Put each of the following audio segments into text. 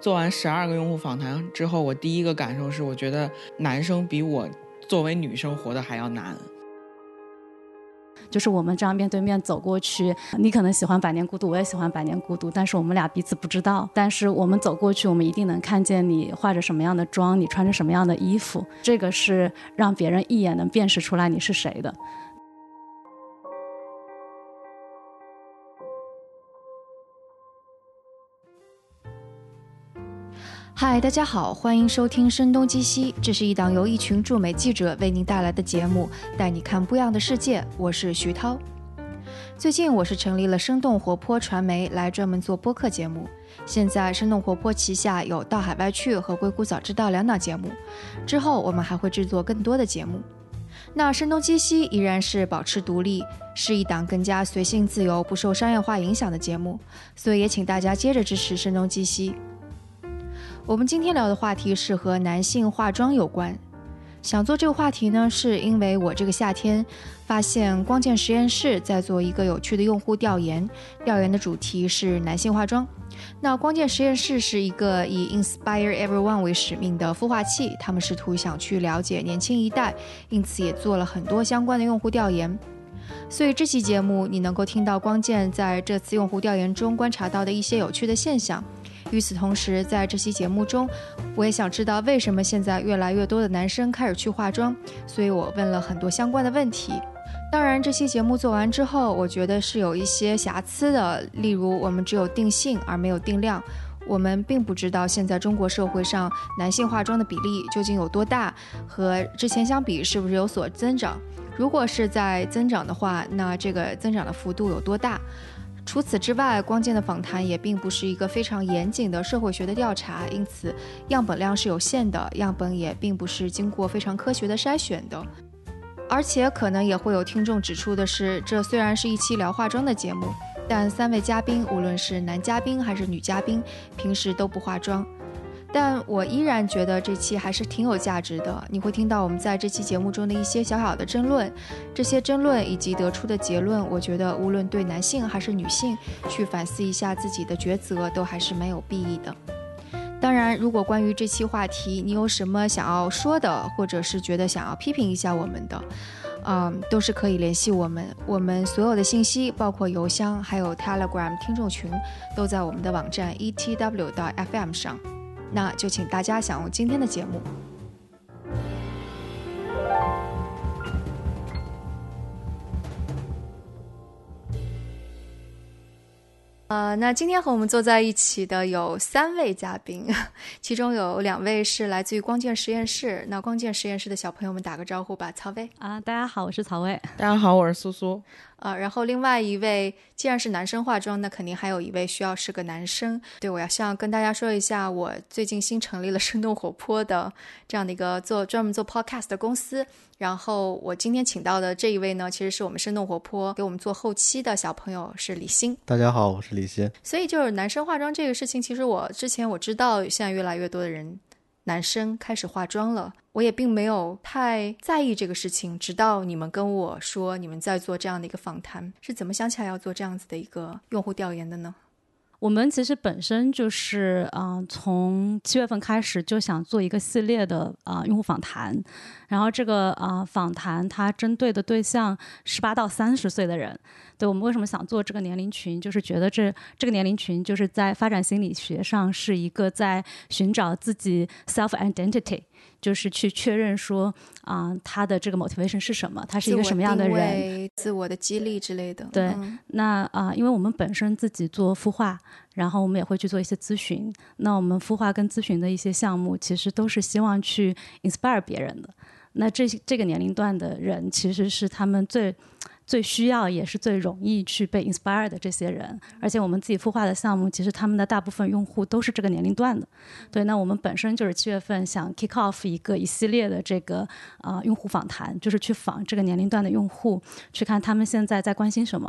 做完十二个用户访谈之后，我第一个感受是，我觉得男生比我作为女生活的还要难。就是我们这样面对面走过去，你可能喜欢《百年孤独》，我也喜欢《百年孤独》，但是我们俩彼此不知道。但是我们走过去，我们一定能看见你化着什么样的妆，你穿着什么样的衣服，这个是让别人一眼能辨识出来你是谁的。嗨，大家好，欢迎收听《声东击西》，这是一档由一群驻美记者为您带来的节目，带你看不一样的世界。我是徐涛。最近我是成立了生动活泼传媒，来专门做播客节目。现在生动活泼旗下有《到海外去》和《硅谷早知道》两档节目，之后我们还会制作更多的节目。那《声东击西》依然是保持独立，是一档更加随性自由、不受商业化影响的节目，所以也请大家接着支持《声东击西》。我们今天聊的话题是和男性化妆有关。想做这个话题呢，是因为我这个夏天发现光剑实验室在做一个有趣的用户调研，调研的主题是男性化妆。那光剑实验室是一个以 inspire everyone 为使命的孵化器，他们试图想去了解年轻一代，因此也做了很多相关的用户调研。所以这期节目你能够听到光剑在这次用户调研中观察到的一些有趣的现象。与此同时，在这期节目中，我也想知道为什么现在越来越多的男生开始去化妆，所以我问了很多相关的问题。当然，这期节目做完之后，我觉得是有一些瑕疵的，例如我们只有定性而没有定量，我们并不知道现在中国社会上男性化妆的比例究竟有多大，和之前相比是不是有所增长。如果是在增长的话，那这个增长的幅度有多大？除此之外，光剑的访谈也并不是一个非常严谨的社会学的调查，因此样本量是有限的，样本也并不是经过非常科学的筛选的。而且可能也会有听众指出的是，这虽然是一期聊化妆的节目，但三位嘉宾，无论是男嘉宾还是女嘉宾，平时都不化妆。但我依然觉得这期还是挺有价值的。你会听到我们在这期节目中的一些小小的争论，这些争论以及得出的结论，我觉得无论对男性还是女性，去反思一下自己的抉择，都还是蛮有裨益的。当然，如果关于这期话题你有什么想要说的，或者是觉得想要批评一下我们的，嗯，都是可以联系我们。我们所有的信息，包括邮箱，还有 Telegram 听众群，都在我们的网站 etw 到 FM 上。那就请大家享用今天的节目。呃，那今天和我们坐在一起的有三位嘉宾，其中有两位是来自于光剑实验室。那光剑实验室的小朋友们打个招呼吧，曹薇啊，大家好，我是曹薇。大家好，我是苏苏。啊，然后另外一位，既然是男生化妆，那肯定还有一位需要是个男生。对，我要希望跟大家说一下，我最近新成立了生动活泼的这样的一个做专门做 podcast 的公司。然后我今天请到的这一位呢，其实是我们生动活泼给我们做后期的小朋友，是李欣。大家好，我是李欣。所以就是男生化妆这个事情，其实我之前我知道，现在越来越多的人。男生开始化妆了，我也并没有太在意这个事情。直到你们跟我说你们在做这样的一个访谈，是怎么想起来要做这样子的一个用户调研的呢？我们其实本身就是，嗯，从七月份开始就想做一个系列的啊用户访谈，然后这个啊访谈它针对的对象十八到三十岁的人。对我们为什么想做这个年龄群，就是觉得这这个年龄群就是在发展心理学上是一个在寻找自己 self identity。就是去确认说啊，他的这个 motivation 是什么？他是一个什么样的人？自我的激励之类的。对，那啊，因为我们本身自己做孵化，然后我们也会去做一些咨询。那我们孵化跟咨询的一些项目，其实都是希望去 inspire 别人的。那这这个年龄段的人，其实是他们最。最需要也是最容易去被 inspire 的这些人，而且我们自己孵化的项目，其实他们的大部分用户都是这个年龄段的。对，那我们本身就是七月份想 kick off 一个一系列的这个啊用户访谈，就是去访这个年龄段的用户，去看他们现在在关心什么。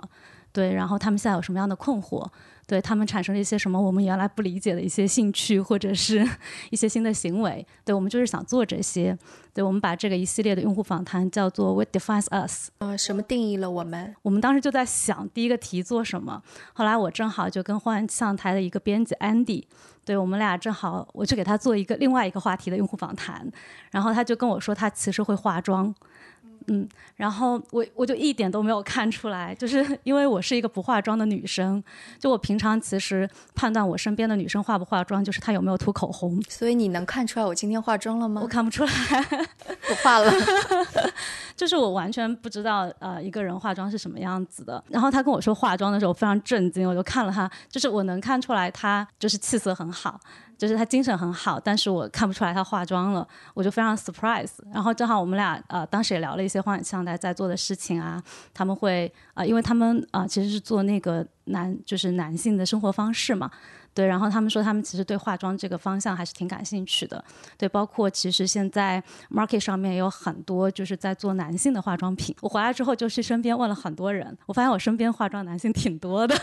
对，然后他们现在有什么样的困惑，对他们产生了一些什么我们原来不理解的一些兴趣或者是 一些新的行为，对我们就是想做这些，对我们把这个一系列的用户访谈叫做 What defines us？呃，什么定义了我们？我们当时就在想第一个题做什么，后来我正好就跟换象台的一个编辑 Andy。对我们俩正好，我去给他做一个另外一个话题的用户访谈，然后他就跟我说他其实会化妆，嗯，然后我我就一点都没有看出来，就是 因为我是一个不化妆的女生，就我平常其实判断我身边的女生化不化妆，就是她有没有涂口红。所以你能看出来我今天化妆了吗？我看不出来，我化了，就是我完全不知道呃一个人化妆是什么样子的。然后他跟我说化妆的时候，我非常震惊，我就看了他，就是我能看出来他就是气色很好。就是他精神很好，但是我看不出来他化妆了，我就非常 surprise。然后正好我们俩呃当时也聊了一些荒野象台在做的事情啊，他们会啊，因为他们啊其实是做那个男就是男性的生活方式嘛。对，然后他们说他们其实对化妆这个方向还是挺感兴趣的。对，包括其实现在 market 上面也有很多就是在做男性的化妆品。我回来之后就去身边问了很多人，我发现我身边化妆男性挺多的，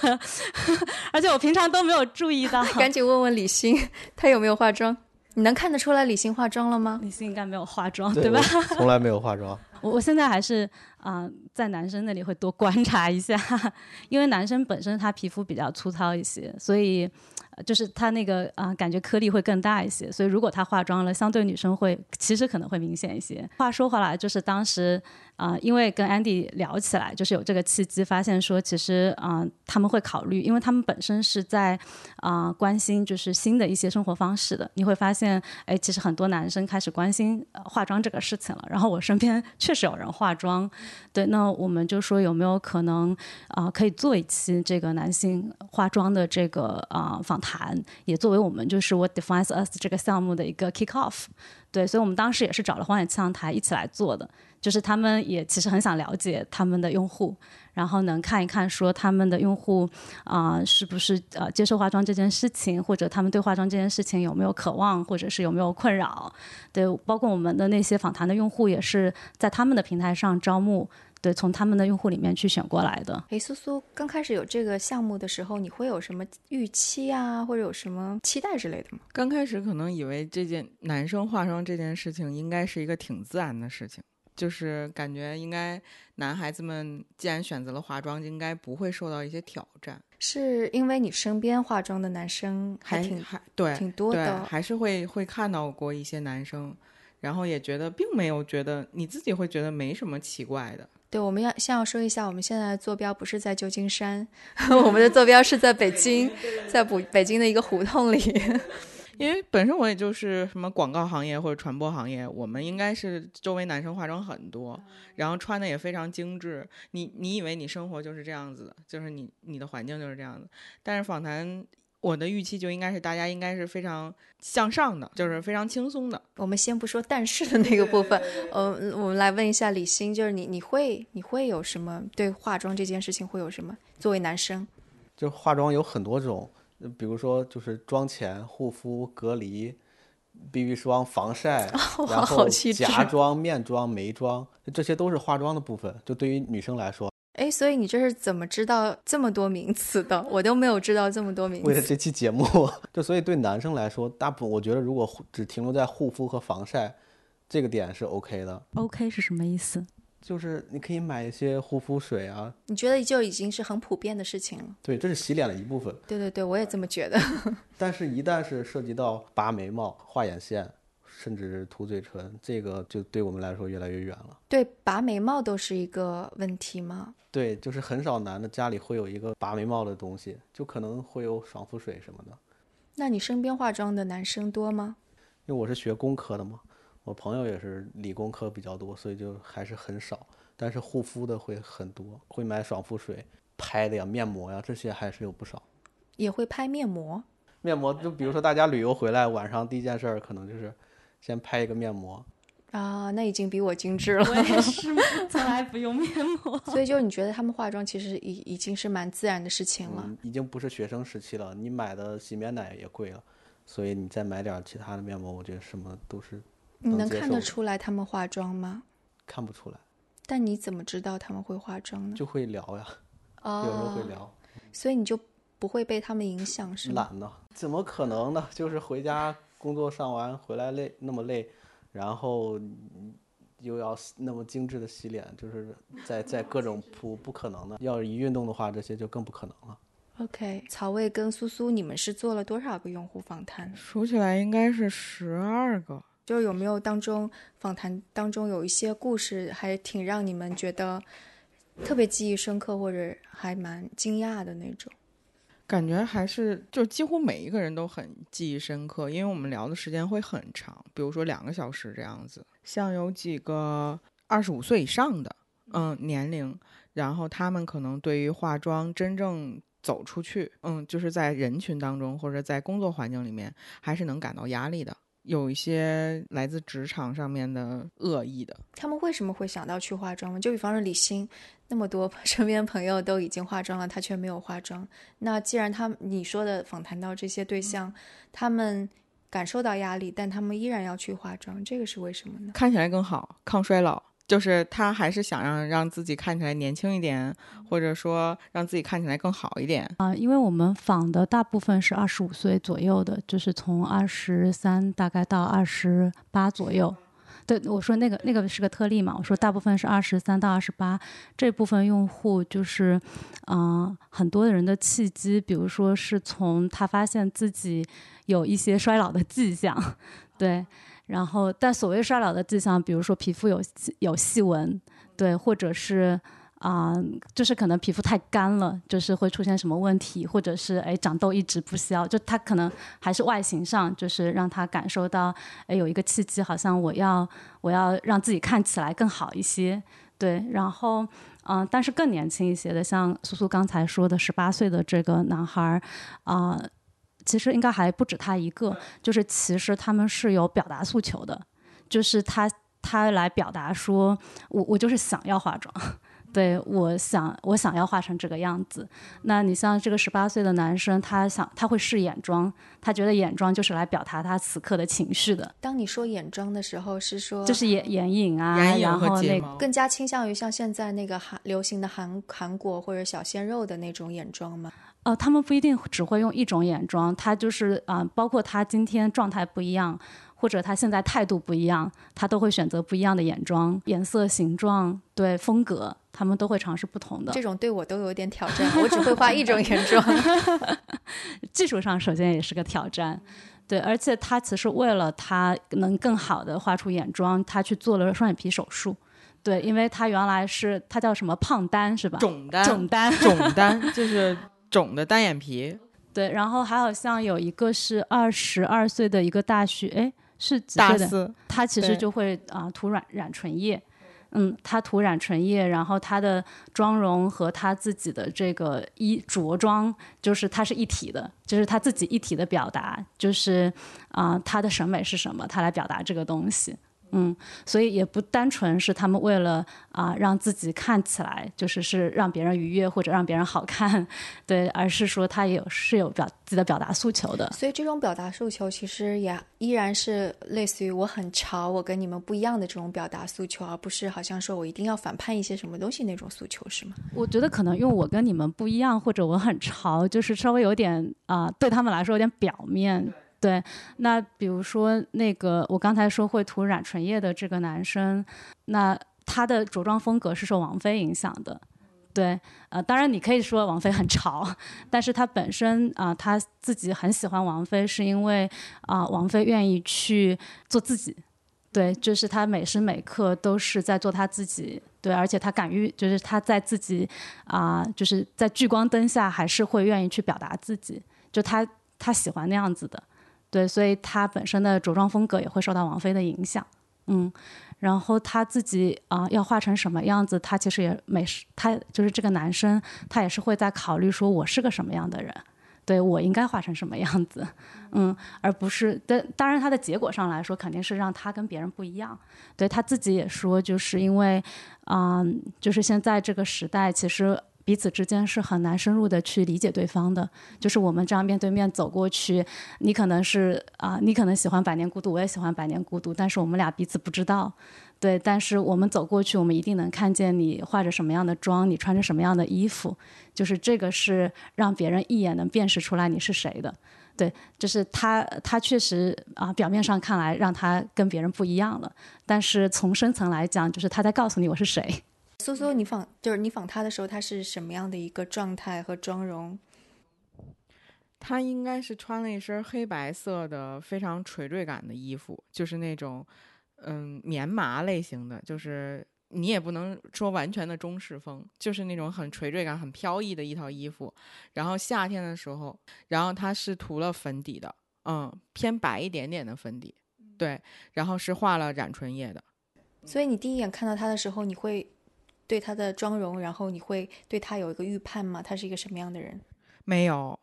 而且我平常都没有注意到。赶紧问问李欣，他有没有化妆？你能看得出来李欣化妆了吗？李欣应该没有化妆，对吧？从来没有化妆。我我现在还是啊，在男生那里会多观察一下，因为男生本身他皮肤比较粗糙一些，所以。就是她那个啊，感觉颗粒会更大一些，所以如果她化妆了，相对女生会其实可能会明显一些。话说回来，就是当时。啊，因为跟 Andy 聊起来，就是有这个契机，发现说其实啊，他们会考虑，因为他们本身是在啊关心就是新的一些生活方式的。你会发现，哎，其实很多男生开始关心呃化妆这个事情了。然后我身边 确实有人化妆，对，那我们就说有没有可能啊，可以做一期这个男性化妆的这个啊访谈，也作为我们就是 What Defines Us 这个项目的一个 kick off。对，所以我们当时也是找了荒野气象台一起来做的。就是他们也其实很想了解他们的用户，然后能看一看说他们的用户啊是不是呃接受化妆这件事情，或者他们对化妆这件事情有没有渴望，或者是有没有困扰。对，包括我们的那些访谈的用户也是在他们的平台上招募，对，从他们的用户里面去选过来的。诶，苏苏，刚开始有这个项目的时候，你会有什么预期啊，或者有什么期待之类的吗？刚开始可能以为这件男生化妆这件事情应该是一个挺自然的事情。就是感觉应该男孩子们既然选择了化妆，应该不会受到一些挑战。是因为你身边化妆的男生还挺还对挺多的，还是会会看到过一些男生，然后也觉得并没有觉得你自己会觉得没什么奇怪的。对，我们要先要说一下，我们现在的坐标不是在旧金山，我们的坐标是在北京，在北北京的一个胡同里。因为本身我也就是什么广告行业或者传播行业，我们应该是周围男生化妆很多，然后穿的也非常精致。你你以为你生活就是这样子的，就是你你的环境就是这样子。但是访谈，我的预期就应该是大家应该是非常向上的，就是非常轻松的。我们先不说但是的那个部分，呃，我们来问一下李欣，就是你你会你会有什么对化妆这件事情会有什么？作为男生，就化妆有很多种。比如说，就是妆前、护肤、隔离、BB 霜、防晒，然后夹妆、面妆、眉妆，这些都是化妆的部分。就对于女生来说，哎，所以你这是怎么知道这么多名词的？我都没有知道这么多名词。为了这期节目，就所以对男生来说，大部分我觉得如果只停留在护肤和防晒这个点是 OK 的。OK 是什么意思？就是你可以买一些护肤水啊，你觉得就已经是很普遍的事情了。对，这是洗脸的一部分。对对对，我也这么觉得。但是，一旦是涉及到拔眉毛、画眼线，甚至涂嘴唇，这个就对我们来说越来越远了。对，拔眉毛都是一个问题吗？对，就是很少男的家里会有一个拔眉毛的东西，就可能会有爽肤水什么的。那你身边化妆的男生多吗？因为我是学工科的嘛。我朋友也是理工科比较多，所以就还是很少。但是护肤的会很多，会买爽肤水、拍的呀、面膜呀，这些还是有不少。也会拍面膜。面膜就比如说大家旅游回来，晚上第一件事儿可能就是先拍一个面膜。啊，那已经比我精致了。我也是，从来不用面膜。所以就是你觉得他们化妆其实已已经是蛮自然的事情了。已经不是学生时期了，你买的洗面奶也贵了，所以你再买点其他的面膜，我觉得什么都是。你能看得出来他们化妆吗？看不出来。但你怎么知道他们会化妆呢？就会聊呀。有时候会聊。所以你就不会被他们影响，是吗？懒呢？怎么可能呢？就是回家工作上完回来累那么累，然后又要那么精致的洗脸，就是在在各种铺，不可能的。要是一运动的话，这些就更不可能了。OK，曹魏跟苏苏，你们是做了多少个用户访谈？数起来应该是十二个。就有没有当中访谈当中有一些故事，还挺让你们觉得特别记忆深刻，或者还蛮惊讶的那种？感觉还是就几乎每一个人都很记忆深刻，因为我们聊的时间会很长，比如说两个小时这样子。像有几个二十五岁以上的，嗯，年龄，然后他们可能对于化妆真正。走出去，嗯，就是在人群当中或者在工作环境里面，还是能感到压力的。有一些来自职场上面的恶意的。他们为什么会想到去化妆吗？就比方说李欣，那么多 身边朋友都已经化妆了，他却没有化妆。那既然他你说的访谈到这些对象，他们感受到压力，但他们依然要去化妆，这个是为什么呢？看起来更好，抗衰老。就是他还是想让让自己看起来年轻一点，或者说让自己看起来更好一点啊。因为我们访的大部分是二十五岁左右的，就是从二十三大概到二十八左右。对，我说那个那个是个特例嘛。我说大部分是二十三到二十八这部分用户，就是嗯，很多人的契机，比如说是从他发现自己有一些衰老的迹象，对。然后，但所谓衰老的迹象，比如说皮肤有有细纹，对，或者是啊，就是可能皮肤太干了，就是会出现什么问题，或者是哎长痘一直不消，就他可能还是外形上，就是让他感受到哎有一个契机，好像我要我要让自己看起来更好一些，对，然后嗯，但是更年轻一些的，像苏苏刚才说的十八岁的这个男孩儿啊。其实应该还不止他一个，就是其实他们是有表达诉求的，就是他他来表达说，我我就是想要化妆，对我想我想要化成这个样子。那你像这个十八岁的男生，他想他会试眼妆，他觉得眼妆就是来表达他此刻的情绪的。当你说眼妆的时候，是说就是眼眼影啊，然后那更加倾向于像现在那个韩流行的韩韩国或者小鲜肉的那种眼妆吗？呃，他们不一定只会用一种眼妆，他就是啊，包括他今天状态不一样，或者他现在态度不一样，他都会选择不一样的眼妆，颜色、形状，对风格，他们都会尝试不同的。这种对我都有点挑战，我只会画一种眼妆，技术上首先也是个挑战，对，而且他其实为了他能更好的画出眼妆，他去做了双眼皮手术，对，因为他原来是他叫什么胖丹是吧？肿丹，肿丹，肿丹就是。肿的单眼皮，对，然后还好像有一个是二十二岁的一个大学，哎，是大四，他其实就会啊涂染染唇液，嗯，他涂染唇液，然后他的妆容和他自己的这个衣着装，就是他是一体的，就是他自己一体的表达，就是啊他的审美是什么，他来表达这个东西。嗯，所以也不单纯是他们为了啊让自己看起来就是是让别人愉悦或者让别人好看，对，而是说他有是有表自己的表达诉求的。所以这种表达诉求其实也依然是类似于我很潮，我跟你们不一样的这种表达诉求，而不是好像说我一定要反叛一些什么东西那种诉求，是吗？我觉得可能因为我跟你们不一样，或者我很潮，就是稍微有点啊，对他们来说有点表面。对，那比如说那个我刚才说会涂染唇液的这个男生，那他的着装风格是受王菲影响的。对，呃，当然你可以说王菲很潮，但是他本身啊，他自己很喜欢王菲，是因为啊，王菲愿意去做自己。对，就是他每时每刻都是在做他自己。对，而且他敢于，就是他在自己啊，就是在聚光灯下还是会愿意去表达自己，就他他喜欢那样子的。对，所以他本身的着装风格也会受到王菲的影响，嗯，然后他自己啊要画成什么样子，他其实也每时他就是这个男生，他也是会在考虑说我是个什么样的人，对我应该画成什么样子，嗯，而不是但，当然他的结果上来说肯定是让他跟别人不一样，对他自己也说就是因为啊，就是现在这个时代其实。彼此之间是很难深入的去理解对方的，就是我们这样面对面走过去，你可能是啊，你可能喜欢《百年孤独》，我也喜欢《百年孤独》，但是我们俩彼此不知道，对，但是我们走过去，我们一定能看见你化着什么样的妆，你穿着什么样的衣服，就是这个是让别人一眼能辨识出来你是谁的。对，就是他，他确实啊，表面上看来让他跟别人不一样了，但是从深层来讲，就是他在告诉你我是谁。苏苏，你访就是你访他的时候，他是什么样的一个状态和妆容？他应该是穿了一身黑白色的非常垂坠感的衣服，就是那种嗯棉麻类型的，就是。你也不能说完全的中式风，就是那种很垂坠感、很飘逸的一套衣服。然后夏天的时候，然后他是涂了粉底的，嗯，偏白一点点的粉底，对，然后是画了染唇液的。所以你第一眼看到他的时候，你会对他的妆容，然后你会对他有一个预判吗？他是一个什么样的人？没有，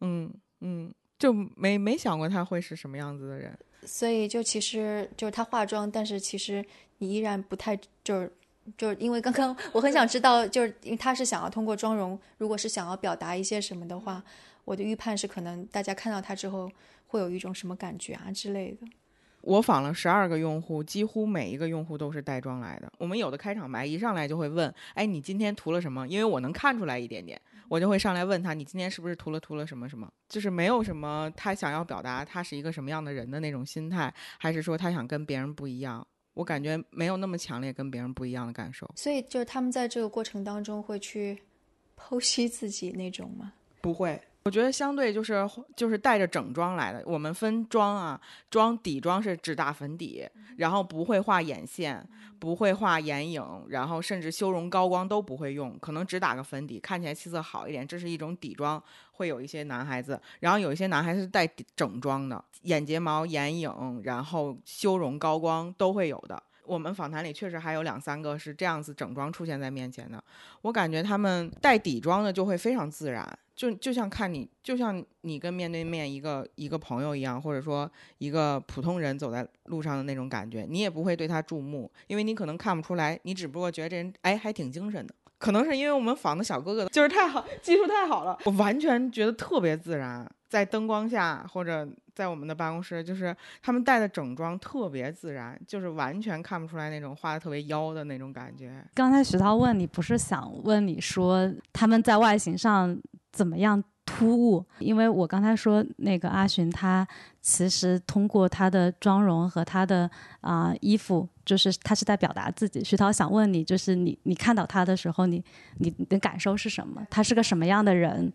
嗯嗯，就没没想过他会是什么样子的人。所以就其实就是他化妆，但是其实。你依然不太就是，就是因为刚刚我很想知道，就是因为他是想要通过妆容，如果是想要表达一些什么的话，我的预判是可能大家看到他之后会有一种什么感觉啊之类的。我访了十二个用户，几乎每一个用户都是带妆来的。我们有的开场白一上来就会问：“哎，你今天涂了什么？”因为我能看出来一点点，我就会上来问他：“你今天是不是涂了涂了什么什么？”就是没有什么他想要表达他是一个什么样的人的那种心态，还是说他想跟别人不一样？我感觉没有那么强烈跟别人不一样的感受，所以就是他们在这个过程当中会去剖析自己那种吗？不会。我觉得相对就是就是带着整妆来的。我们分妆啊，妆底妆是只打粉底，然后不会画眼线，不会画眼影，然后甚至修容高光都不会用，可能只打个粉底，看起来气色好一点。这是一种底妆，会有一些男孩子，然后有一些男孩子带整妆的，眼睫毛、眼影，然后修容高光都会有的。我们访谈里确实还有两三个是这样子整妆出现在面前的，我感觉他们带底妆的就会非常自然。就就像看你，就像你跟面对面一个一个朋友一样，或者说一个普通人走在路上的那种感觉，你也不会对他注目，因为你可能看不出来，你只不过觉得这人哎还挺精神的。可能是因为我们仿的小哥哥就是太好，技术太好了，我完全觉得特别自然，在灯光下或者在我们的办公室，就是他们带的整装特别自然，就是完全看不出来那种画的特别妖的那种感觉。刚才徐涛问你，不是想问你说他们在外形上？怎么样突兀？因为我刚才说那个阿寻，他其实通过他的妆容和他的啊衣服，就是他是在表达自己。徐涛想问你，就是你你看到他的时候，你你的感受是什么？他是个什么样的人？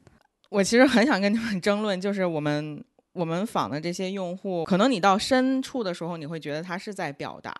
我其实很想跟你们争论，就是我们我们访的这些用户，可能你到深处的时候，你会觉得他是在表达，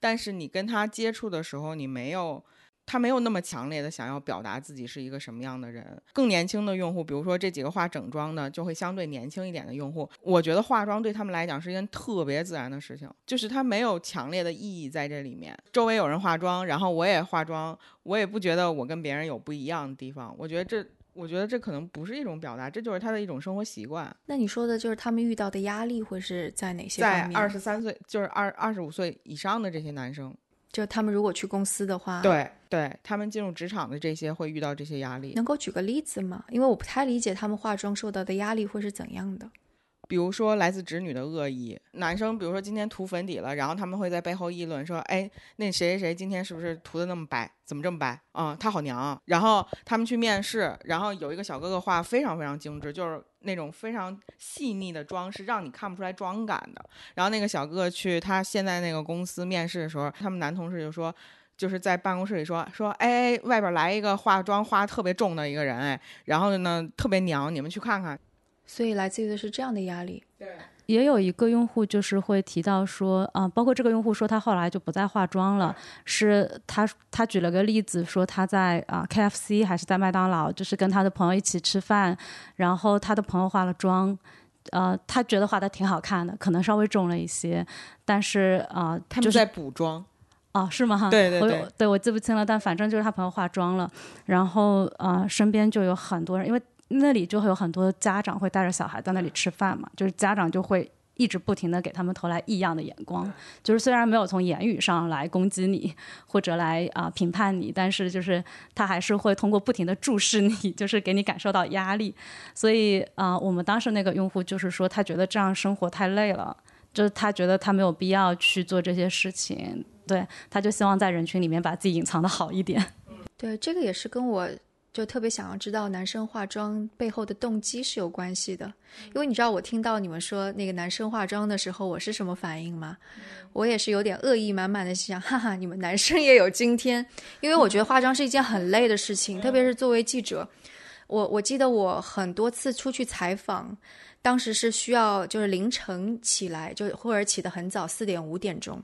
但是你跟他接触的时候，你没有。他没有那么强烈的想要表达自己是一个什么样的人。更年轻的用户，比如说这几个化整妆的，就会相对年轻一点的用户。我觉得化妆对他们来讲是一件特别自然的事情，就是它没有强烈的意义在这里面。周围有人化妆，然后我也化妆，我也不觉得我跟别人有不一样的地方。我觉得这，我觉得这可能不是一种表达，这就是他的一种生活习惯。那你说的就是他们遇到的压力会是在哪些？在二十三岁，就是二二十五岁以上的这些男生。就他们如果去公司的话，对对，他们进入职场的这些会遇到这些压力。能够举个例子吗？因为我不太理解他们化妆受到的压力会是怎样的。比如说来自侄女的恶意，男生比如说今天涂粉底了，然后他们会在背后议论说：“哎，那谁谁谁今天是不是涂的那么白？怎么这么白？啊，他好娘。”然后他们去面试，然后有一个小哥哥画非常非常精致，就是那种非常细腻的妆，是让你看不出来妆感的。然后那个小哥哥去他现在那个公司面试的时候，他们男同事就说，就是在办公室里说说：“哎，外边来一个化妆化特别重的一个人，哎，然后呢特别娘，你们去看看。”所以来自于的是这样的压力。对，也有一个用户就是会提到说，啊，包括这个用户说他后来就不再化妆了，是他他举了个例子说他在啊 KFC 还是在麦当劳，就是跟他的朋友一起吃饭，然后他的朋友化了妆，呃，他觉得化的挺好看的，可能稍微重了一些，但是啊，他们在补妆。哦，是吗？哈，对对对，对我记不清了，但反正就是他朋友化妆了，然后啊，身边就有很多人，因为。那里就会有很多家长会带着小孩在那里吃饭嘛，就是家长就会一直不停的给他们投来异样的眼光，就是虽然没有从言语上来攻击你或者来啊评判你，但是就是他还是会通过不停的注视你，就是给你感受到压力。所以啊，我们当时那个用户就是说，他觉得这样生活太累了，就是他觉得他没有必要去做这些事情。对，他就希望在人群里面把自己隐藏的好一点。对，这个也是跟我就特别想要知道男生化妆背后的动机是有关系的。因为你知道我听到你们说那个男生化妆的时候，我是什么反应吗？我也是有点恶意满满的想，哈哈，你们男生也有今天。因为我觉得化妆是一件很累的事情，特别是作为记者，我我记得我很多次出去采访。当时是需要就是凌晨起来，就或者起得很早，四点五点钟。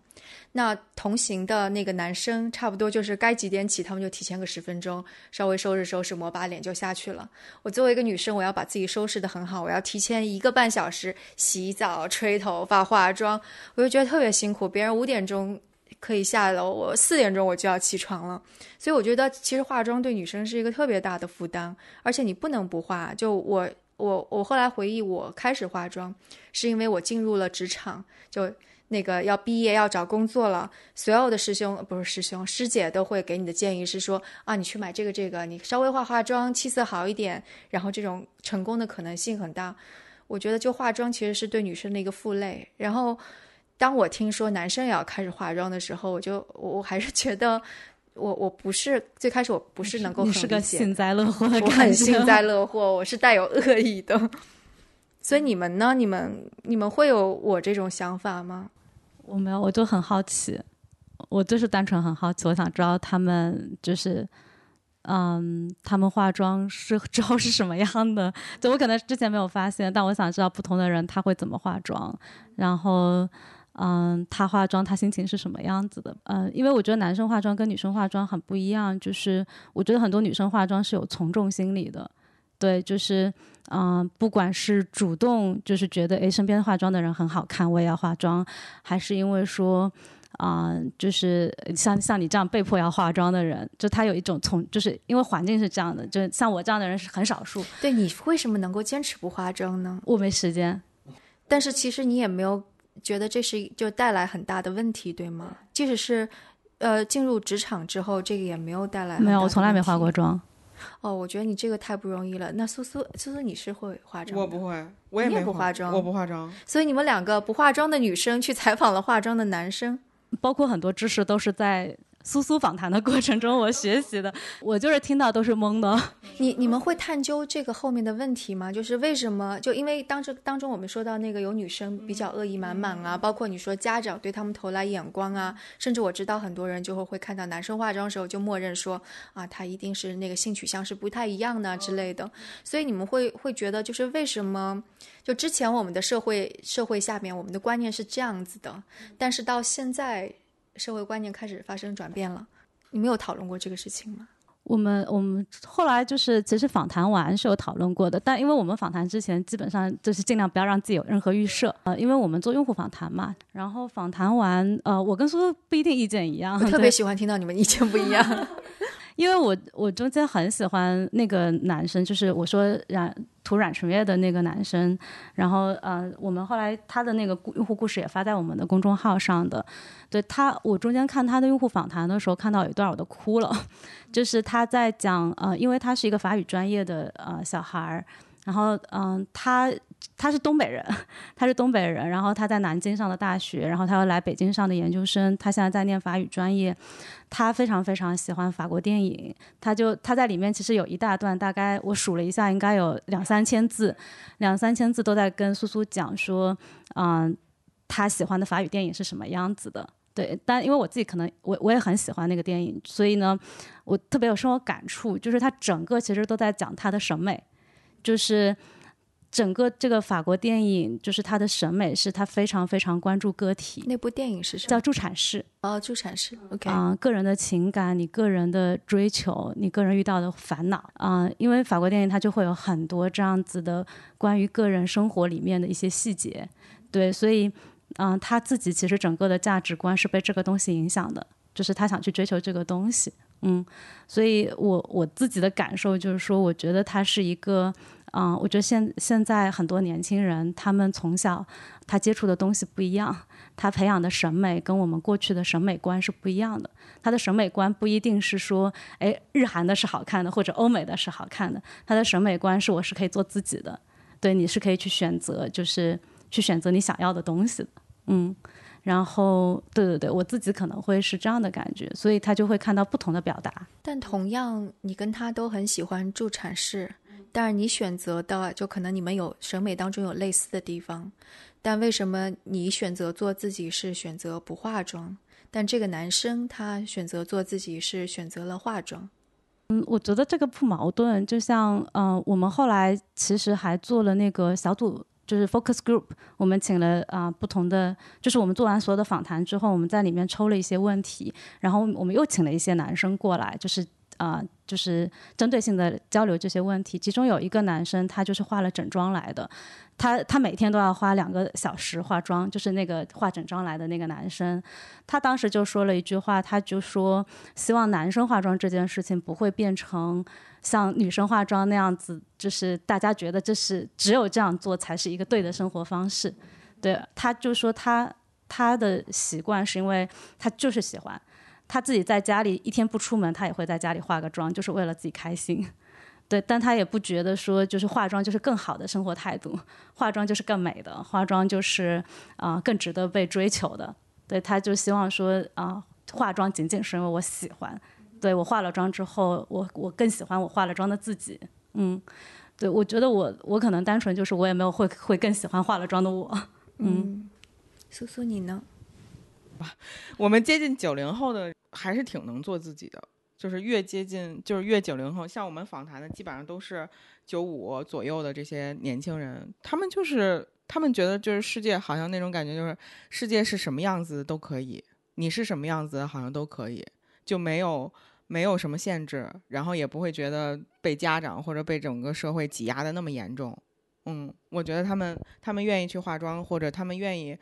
那同行的那个男生差不多就是该几点起，他们就提前个十分钟，稍微收拾收拾，抹把脸就下去了。我作为一个女生，我要把自己收拾得很好，我要提前一个半小时洗澡、吹头发、化妆，我就觉得特别辛苦。别人五点钟可以下楼，我四点钟我就要起床了。所以我觉得其实化妆对女生是一个特别大的负担，而且你不能不化。就我。我我后来回忆，我开始化妆是因为我进入了职场，就那个要毕业要找工作了，所有的师兄不是师兄师姐都会给你的建议是说啊，你去买这个这个，你稍微化化妆，气色好一点，然后这种成功的可能性很大。我觉得就化妆其实是对女生的一个负累。然后当我听说男生也要开始化妆的时候，我就我还是觉得。我我不是最开始我不是能够很是个幸灾乐祸，我很幸灾乐祸，我是带有恶意的。所以你们呢？你们你们会有我这种想法吗？我没有，我就很好奇，我就是单纯很好奇，我想知道他们就是，嗯，他们化妆是 之后是什么样的？就我可能之前没有发现，但我想知道不同的人他会怎么化妆，然后。嗯，他化妆，他心情是什么样子的？嗯，因为我觉得男生化妆跟女生化妆很不一样，就是我觉得很多女生化妆是有从众心理的，对，就是嗯，不管是主动就是觉得诶身边化妆的人很好看，我也要化妆，还是因为说啊，就是像像你这样被迫要化妆的人，就他有一种从，就是因为环境是这样的，就像我这样的人是很少数。对你为什么能够坚持不化妆呢？我没时间，但是其实你也没有。觉得这是就带来很大的问题，对吗？即使是，呃，进入职场之后，这个也没有带来。没有，我从来没化过妆。哦，我觉得你这个太不容易了。那苏苏，苏苏，你是会化妆？我不会，我也不化妆，我不化妆。所以你们两个不化妆的女生去采访了化妆的男生，包括很多知识都是在。苏苏访谈的过程中，我学习的，我就是听到都是懵的。你你们会探究这个后面的问题吗？就是为什么？就因为当这当中我们说到那个有女生比较恶意满满啊，包括你说家长对他们投来眼光啊，甚至我知道很多人就会会看到男生化妆的时候就默认说啊，他一定是那个性取向是不太一样的之类的。所以你们会会觉得就是为什么？就之前我们的社会社会下面我们的观念是这样子的，但是到现在。社会观念开始发生转变了，你们有讨论过这个事情吗？我们我们后来就是其实访谈完是有讨论过的，但因为我们访谈之前基本上就是尽量不要让自己有任何预设，呃，因为我们做用户访谈嘛。然后访谈完，呃，我跟苏苏不一定意见一样，特别喜欢听到你们意见不一样。因为我我中间很喜欢那个男生，就是我说染涂染唇液的那个男生，然后呃，我们后来他的那个用户故事也发在我们的公众号上的。对他，我中间看他的用户访谈的时候，看到有一段我都哭了，就是他在讲呃，因为他是一个法语专业的呃小孩儿，然后嗯，他。他是东北人，他是东北人，然后他在南京上的大学，然后他又来北京上的研究生，他现在在念法语专业，他非常非常喜欢法国电影，他就他在里面其实有一大段，大概我数了一下，应该有两三千字，两三千字都在跟苏苏讲说，嗯，他喜欢的法语电影是什么样子的，对，但因为我自己可能我我也很喜欢那个电影，所以呢，我特别有生活感触，就是他整个其实都在讲他的审美，就是。整个这个法国电影，就是他的审美是他非常非常关注个体。那部电影是什么？叫《助产士》。哦，《助产士》。OK。啊，个人的情感，你个人的追求，你个人遇到的烦恼啊，因为法国电影它就会有很多这样子的关于个人生活里面的一些细节。对，所以，嗯，他自己其实整个的价值观是被这个东西影响的，就是他想去追求这个东西。嗯，所以我我自己的感受就是说，我觉得他是一个。嗯，我觉得现现在很多年轻人，他们从小他接触的东西不一样，他培养的审美跟我们过去的审美观是不一样的。他的审美观不一定是说，哎，日韩的是好看的，或者欧美的是好看的。他的审美观是我是可以做自己的，对，你是可以去选择，就是去选择你想要的东西。嗯，然后，对对对，我自己可能会是这样的感觉，所以他就会看到不同的表达。但同样，你跟他都很喜欢助产士，但是你选择的就可能你们有审美当中有类似的地方，但为什么你选择做自己是选择不化妆，但这个男生他选择做自己是选择了化妆？嗯，我觉得这个不矛盾。就像，嗯，我们后来其实还做了那个小组。就是 focus group，我们请了啊不同的，就是我们做完所有的访谈之后，我们在里面抽了一些问题，然后我们又请了一些男生过来，就是啊就是针对性的交流这些问题。其中有一个男生，他就是化了整妆来的。他他每天都要花两个小时化妆，就是那个化整妆来的那个男生，他当时就说了一句话，他就说希望男生化妆这件事情不会变成像女生化妆那样子，就是大家觉得这是只有这样做才是一个对的生活方式。对，他就说他他的习惯是因为他就是喜欢，他自己在家里一天不出门，他也会在家里化个妆，就是为了自己开心。对，但他也不觉得说就是化妆就是更好的生活态度，化妆就是更美的，化妆就是啊更值得被追求的。对，他就希望说啊，化妆仅仅是因为我喜欢，对我化了妆之后，我我更喜欢我化了妆的自己。嗯，对，我觉得我我可能单纯就是我也没有会会更喜欢化了妆的我。嗯，苏苏你呢？我们接近九零后的还是挺能做自己的。就是越接近，就是越九零后，像我们访谈的基本上都是九五左右的这些年轻人，他们就是他们觉得就是世界好像那种感觉，就是世界是什么样子都可以，你是什么样子好像都可以，就没有没有什么限制，然后也不会觉得被家长或者被整个社会挤压的那么严重。嗯，我觉得他们他们愿意去化妆，或者他们愿意，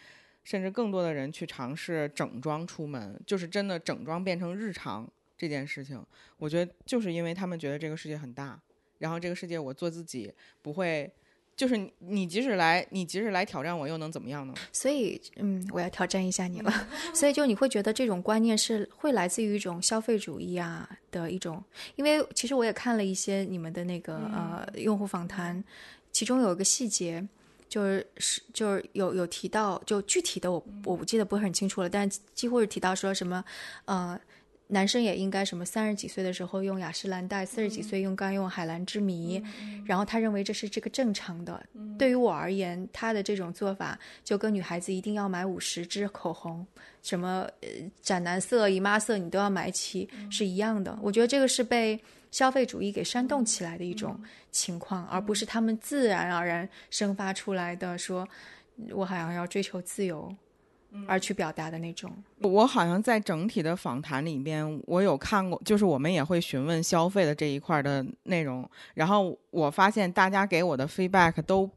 甚至更多的人去尝试整装出门，就是真的整装变成日常。这件事情，我觉得就是因为他们觉得这个世界很大，然后这个世界我做自己不会，就是你你即使来你即使来挑战我又能怎么样呢？所以嗯，我要挑战一下你了。所以就你会觉得这种观念是会来自于一种消费主义啊的一种，因为其实我也看了一些你们的那个呃用户访谈，其中有一个细节就是是就是有有提到，就具体的我我不记得不是很清楚了，但几乎是提到说什么呃。男生也应该什么三十几岁的时候用雅诗兰黛，四十几岁用该用海蓝之谜，然后他认为这是这个正常的。对于我而言，他的这种做法就跟女孩子一定要买五十支口红，什么呃斩男色、姨妈色你都要买齐是一样的。我觉得这个是被消费主义给煽动起来的一种情况，而不是他们自然而然生发出来的。说我好像要追求自由。而去表达的那种，我好像在整体的访谈里边，我有看过，就是我们也会询问消费的这一块的内容，然后我发现大家给我的 feedback 都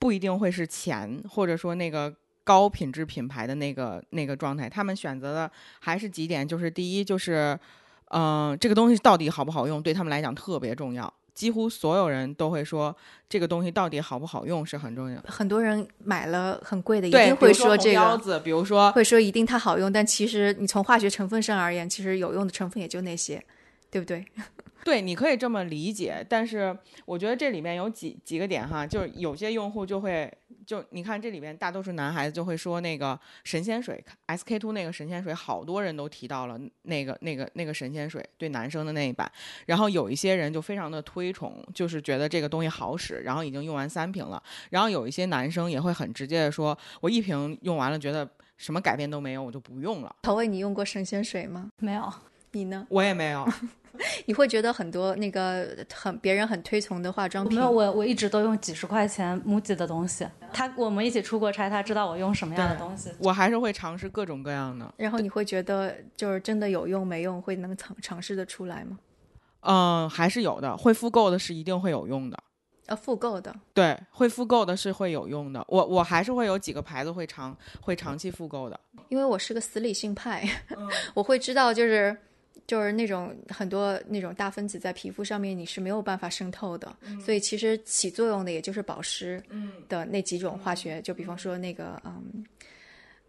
不一定会是钱，或者说那个高品质品牌的那个那个状态，他们选择的还是几点，就是第一就是，嗯，这个东西到底好不好用，对他们来讲特别重要。几乎所有人都会说这个东西到底好不好用是很重要。很多人买了很贵的，一定会说这个，比如说会说一定它好用，但其实你从化学成分上而言，其实有用的成分也就那些，对不对？对，你可以这么理解，但是我觉得这里面有几几个点哈，就是有些用户就会就你看这里面大多数男孩子就会说那个神仙水 SK two 那个神仙水，好多人都提到了那个那个那个神仙水对男生的那一版，然后有一些人就非常的推崇，就是觉得这个东西好使，然后已经用完三瓶了，然后有一些男生也会很直接的说，我一瓶用完了觉得什么改变都没有，我就不用了。陶卫，你用过神仙水吗？没有，你呢？我也没有。你会觉得很多那个很别人很推崇的化妆品，没有我我一直都用几十块钱 MUJI 的东西。他我们一起出过差，他知道我用什么样的东西。我还是会尝试各种各样的。然后你会觉得就是真的有用没用，会能尝尝试的出来吗？嗯，还是有的。会复购的是一定会有用的。呃，复购的对，会复购的是会有用的。我我还是会有几个牌子会长会长期复购的。因为我是个死理性派，我会知道就是。就是那种很多那种大分子在皮肤上面你是没有办法渗透的，所以其实起作用的也就是保湿的那几种化学，就比方说那个嗯，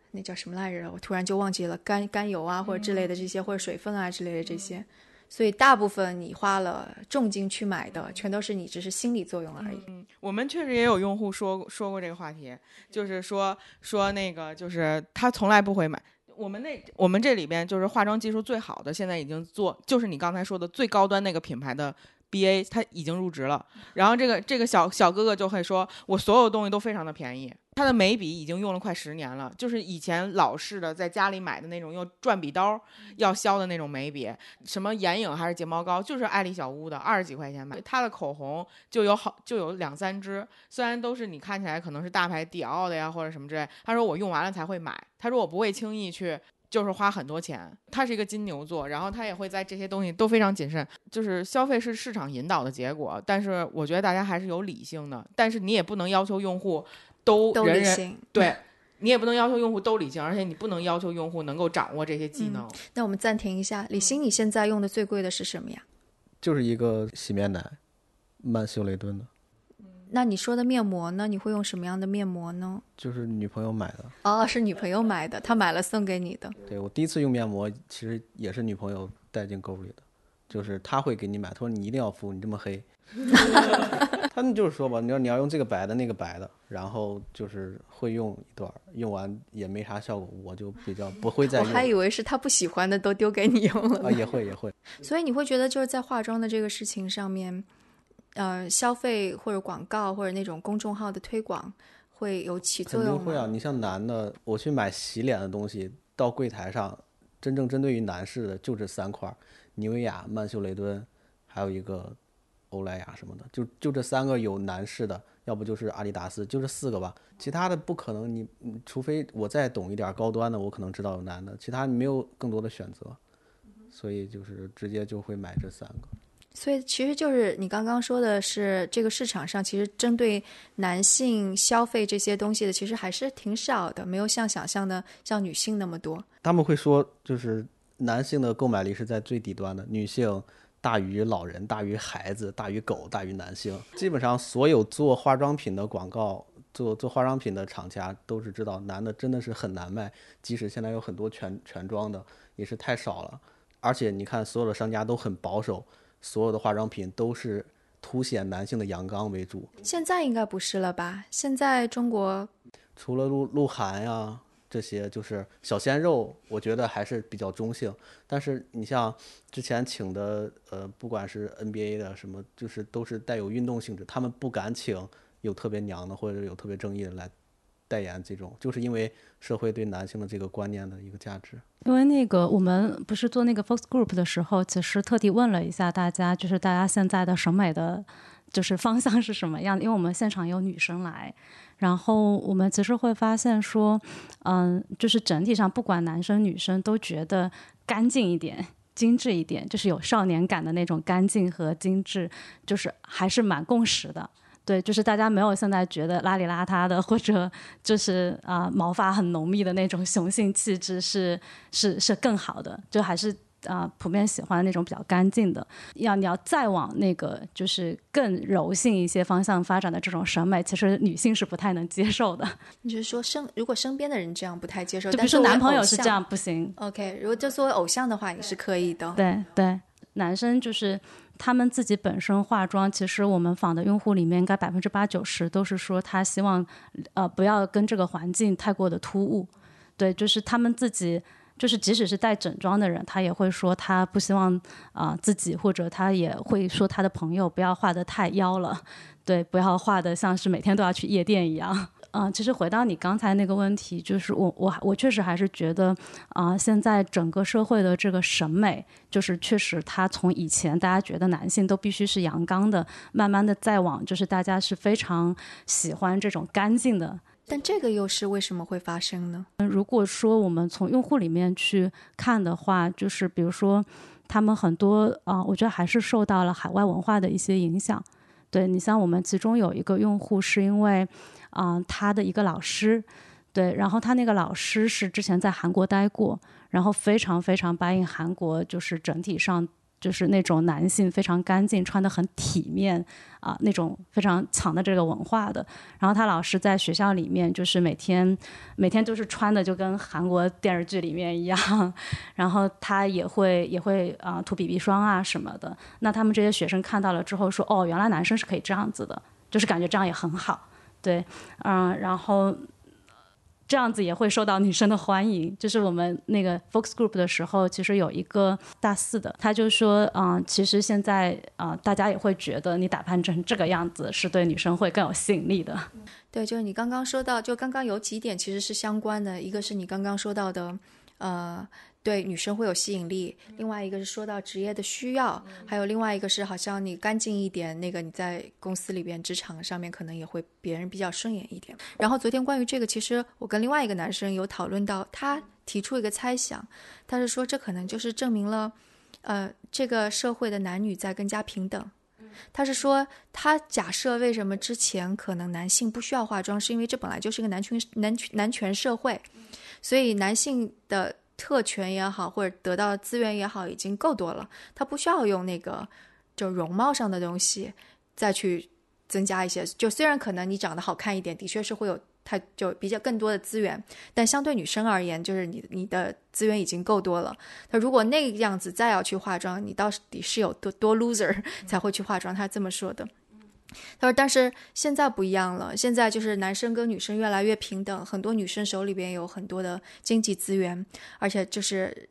那叫什么来着？我突然就忘记了，甘甘油啊或者之类的这些，或者水分啊之类的这些，所以大部分你花了重金去买的，全都是你只是心理作用而已。嗯，我们确实也有用户说说过这个话题，就是说说那个就是他从来不会买。我们那我们这里边就是化妆技术最好的，现在已经做就是你刚才说的最高端那个品牌的。B A 他已经入职了，然后这个这个小小哥哥就会说，我所有东西都非常的便宜。他的眉笔已经用了快十年了，就是以前老式的在家里买的那种用转笔刀要削的那种眉笔，什么眼影还是睫毛膏，就是爱丽小屋的，二十几块钱买。他的口红就有好就有两三支，虽然都是你看起来可能是大牌迪奥的呀或者什么之类，他说我用完了才会买，他说我不会轻易去。就是花很多钱，他是一个金牛座，然后他也会在这些东西都非常谨慎。就是消费是市场引导的结果，但是我觉得大家还是有理性的。但是你也不能要求用户都人人对，你也不能要求用户都理性，而且你不能要求用户能够掌握这些技能。那我们暂停一下，李欣，你现在用的最贵的是什么呀？就是一个洗面奶，曼秀雷敦的。那你说的面膜呢？你会用什么样的面膜呢？就是女朋友买的哦，是女朋友买的，她买了送给你的。对我第一次用面膜，其实也是女朋友带进沟里的，就是她会给你买，她说你一定要敷，你这么黑。他们就是说吧，你要你要用这个白的那个白的，然后就是会用一段，用完也没啥效果，我就比较不会再用。我还以为是他不喜欢的都丢给你用了。啊，也会也会。所以你会觉得就是在化妆的这个事情上面。呃，消费或者广告或者那种公众号的推广会有起作用吗？会啊！你像男的，我去买洗脸的东西，到柜台上，真正针对于男士的就这三块：妮维雅、曼秀雷敦，还有一个欧莱雅什么的，就就这三个有男士的，要不就是阿迪达斯，就这四个吧。其他的不可能，你除非我再懂一点高端的，我可能知道有男的，其他没有更多的选择，所以就是直接就会买这三个。所以其实就是你刚刚说的是，这个市场上其实针对男性消费这些东西的，其实还是挺少的，没有像想象的像女性那么多。他们会说，就是男性的购买力是在最底端的，女性大于老人，大于孩子，大于狗，大于男性。基本上所有做化妆品的广告，做做化妆品的厂家都是知道，男的真的是很难卖，即使现在有很多全全妆的，也是太少了。而且你看，所有的商家都很保守。所有的化妆品都是凸显男性的阳刚为主。现在应该不是了吧？现在中国除了鹿鹿晗呀这些，就是小鲜肉，我觉得还是比较中性。但是你像之前请的，呃，不管是 NBA 的什么，就是都是带有运动性质，他们不敢请有特别娘的或者有特别正义的来。代言这种，就是因为社会对男性的这个观念的一个价值。因为那个我们不是做那个 Fox Group 的时候，其实特地问了一下大家，就是大家现在的审美的，就是方向是什么样的？因为我们现场有女生来，然后我们其实会发现说，嗯，就是整体上不管男生女生都觉得干净一点、精致一点，就是有少年感的那种干净和精致，就是还是蛮共识的。对，就是大家没有现在觉得邋里邋遢的，或者就是啊毛发很浓密的那种雄性气质是是是更好的，就还是啊普遍喜欢那种比较干净的。要你要再往那个就是更柔性一些方向发展的这种审美，其实女性是不太能接受的。你是说身如果身边的人这样不太接受，就比如说男朋友是这样不行。OK，如果就作为偶像的话，也是可以的。对对，男生就是。他们自己本身化妆，其实我们访的用户里面，应该百分之八九十都是说他希望，呃，不要跟这个环境太过的突兀。对，就是他们自己，就是即使是带整妆的人，他也会说他不希望啊自己，或者他也会说他的朋友不要画的太妖了，对，不要画的像是每天都要去夜店一样。嗯，其实回到你刚才那个问题，就是我我我确实还是觉得，啊，现在整个社会的这个审美，就是确实它从以前大家觉得男性都必须是阳刚的，慢慢的再往就是大家是非常喜欢这种干净的。但这个又是为什么会发生呢？如果说我们从用户里面去看的话，就是比如说他们很多啊，我觉得还是受到了海外文化的一些影响。对你像我们其中有一个用户是因为。啊，他的一个老师，对，然后他那个老师是之前在韩国待过，然后非常非常答应韩国，就是整体上就是那种男性非常干净、穿的很体面啊，那种非常强的这个文化的。然后他老师在学校里面，就是每天每天都是穿的就跟韩国电视剧里面一样。然后他也会也会啊涂 BB 霜啊什么的。那他们这些学生看到了之后说：“哦，原来男生是可以这样子的，就是感觉这样也很好。”对，嗯，然后。这样子也会受到女生的欢迎。就是我们那个 focus group 的时候，其实有一个大四的，他就说，嗯，其实现在啊，大家也会觉得你打扮成这个样子是对女生会更有吸引力的。对，就是你刚刚说到，就刚刚有几点其实是相关的，一个是你刚刚说到的，呃。对女生会有吸引力，另外一个是说到职业的需要，还有另外一个是好像你干净一点，那个你在公司里边职场上面可能也会别人比较顺眼一点。然后昨天关于这个，其实我跟另外一个男生有讨论到，他提出一个猜想，他是说这可能就是证明了，呃，这个社会的男女在更加平等。他是说他假设为什么之前可能男性不需要化妆，是因为这本来就是一个男权男男权社会，所以男性的。特权也好，或者得到资源也好，已经够多了。他不需要用那个就容貌上的东西再去增加一些。就虽然可能你长得好看一点，的确是会有太就比较更多的资源，但相对女生而言，就是你你的资源已经够多了。他如果那个样子再要去化妆，你到底是有多多 loser 才会去化妆？他这么说的。他说：“但是现在不一样了，现在就是男生跟女生越来越平等，很多女生手里边有很多的经济资源，而且就是，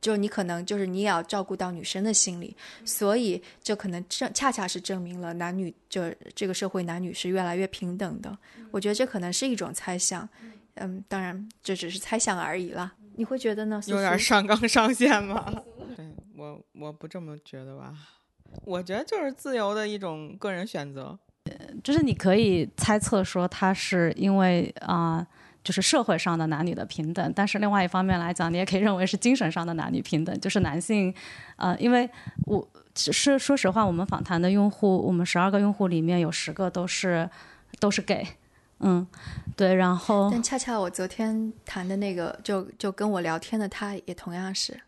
就你可能就是你也要照顾到女生的心理，所以这可能正恰恰是证明了男女就这个社会男女是越来越平等的。我觉得这可能是一种猜想，嗯，当然这只是猜想而已啦。你会觉得呢？有点上纲上线吗？对我我不这么觉得吧。”我觉得就是自由的一种个人选择，就是你可以猜测说他是因为啊，就是社会上的男女的平等，但是另外一方面来讲，你也可以认为是精神上的男女平等，就是男性，呃，因为我是说实话，我们访谈的用户，我们十二个用户里面有十个都是都是 gay，嗯，对，然后但恰恰我昨天谈的那个，就就跟我聊天的他也同样是。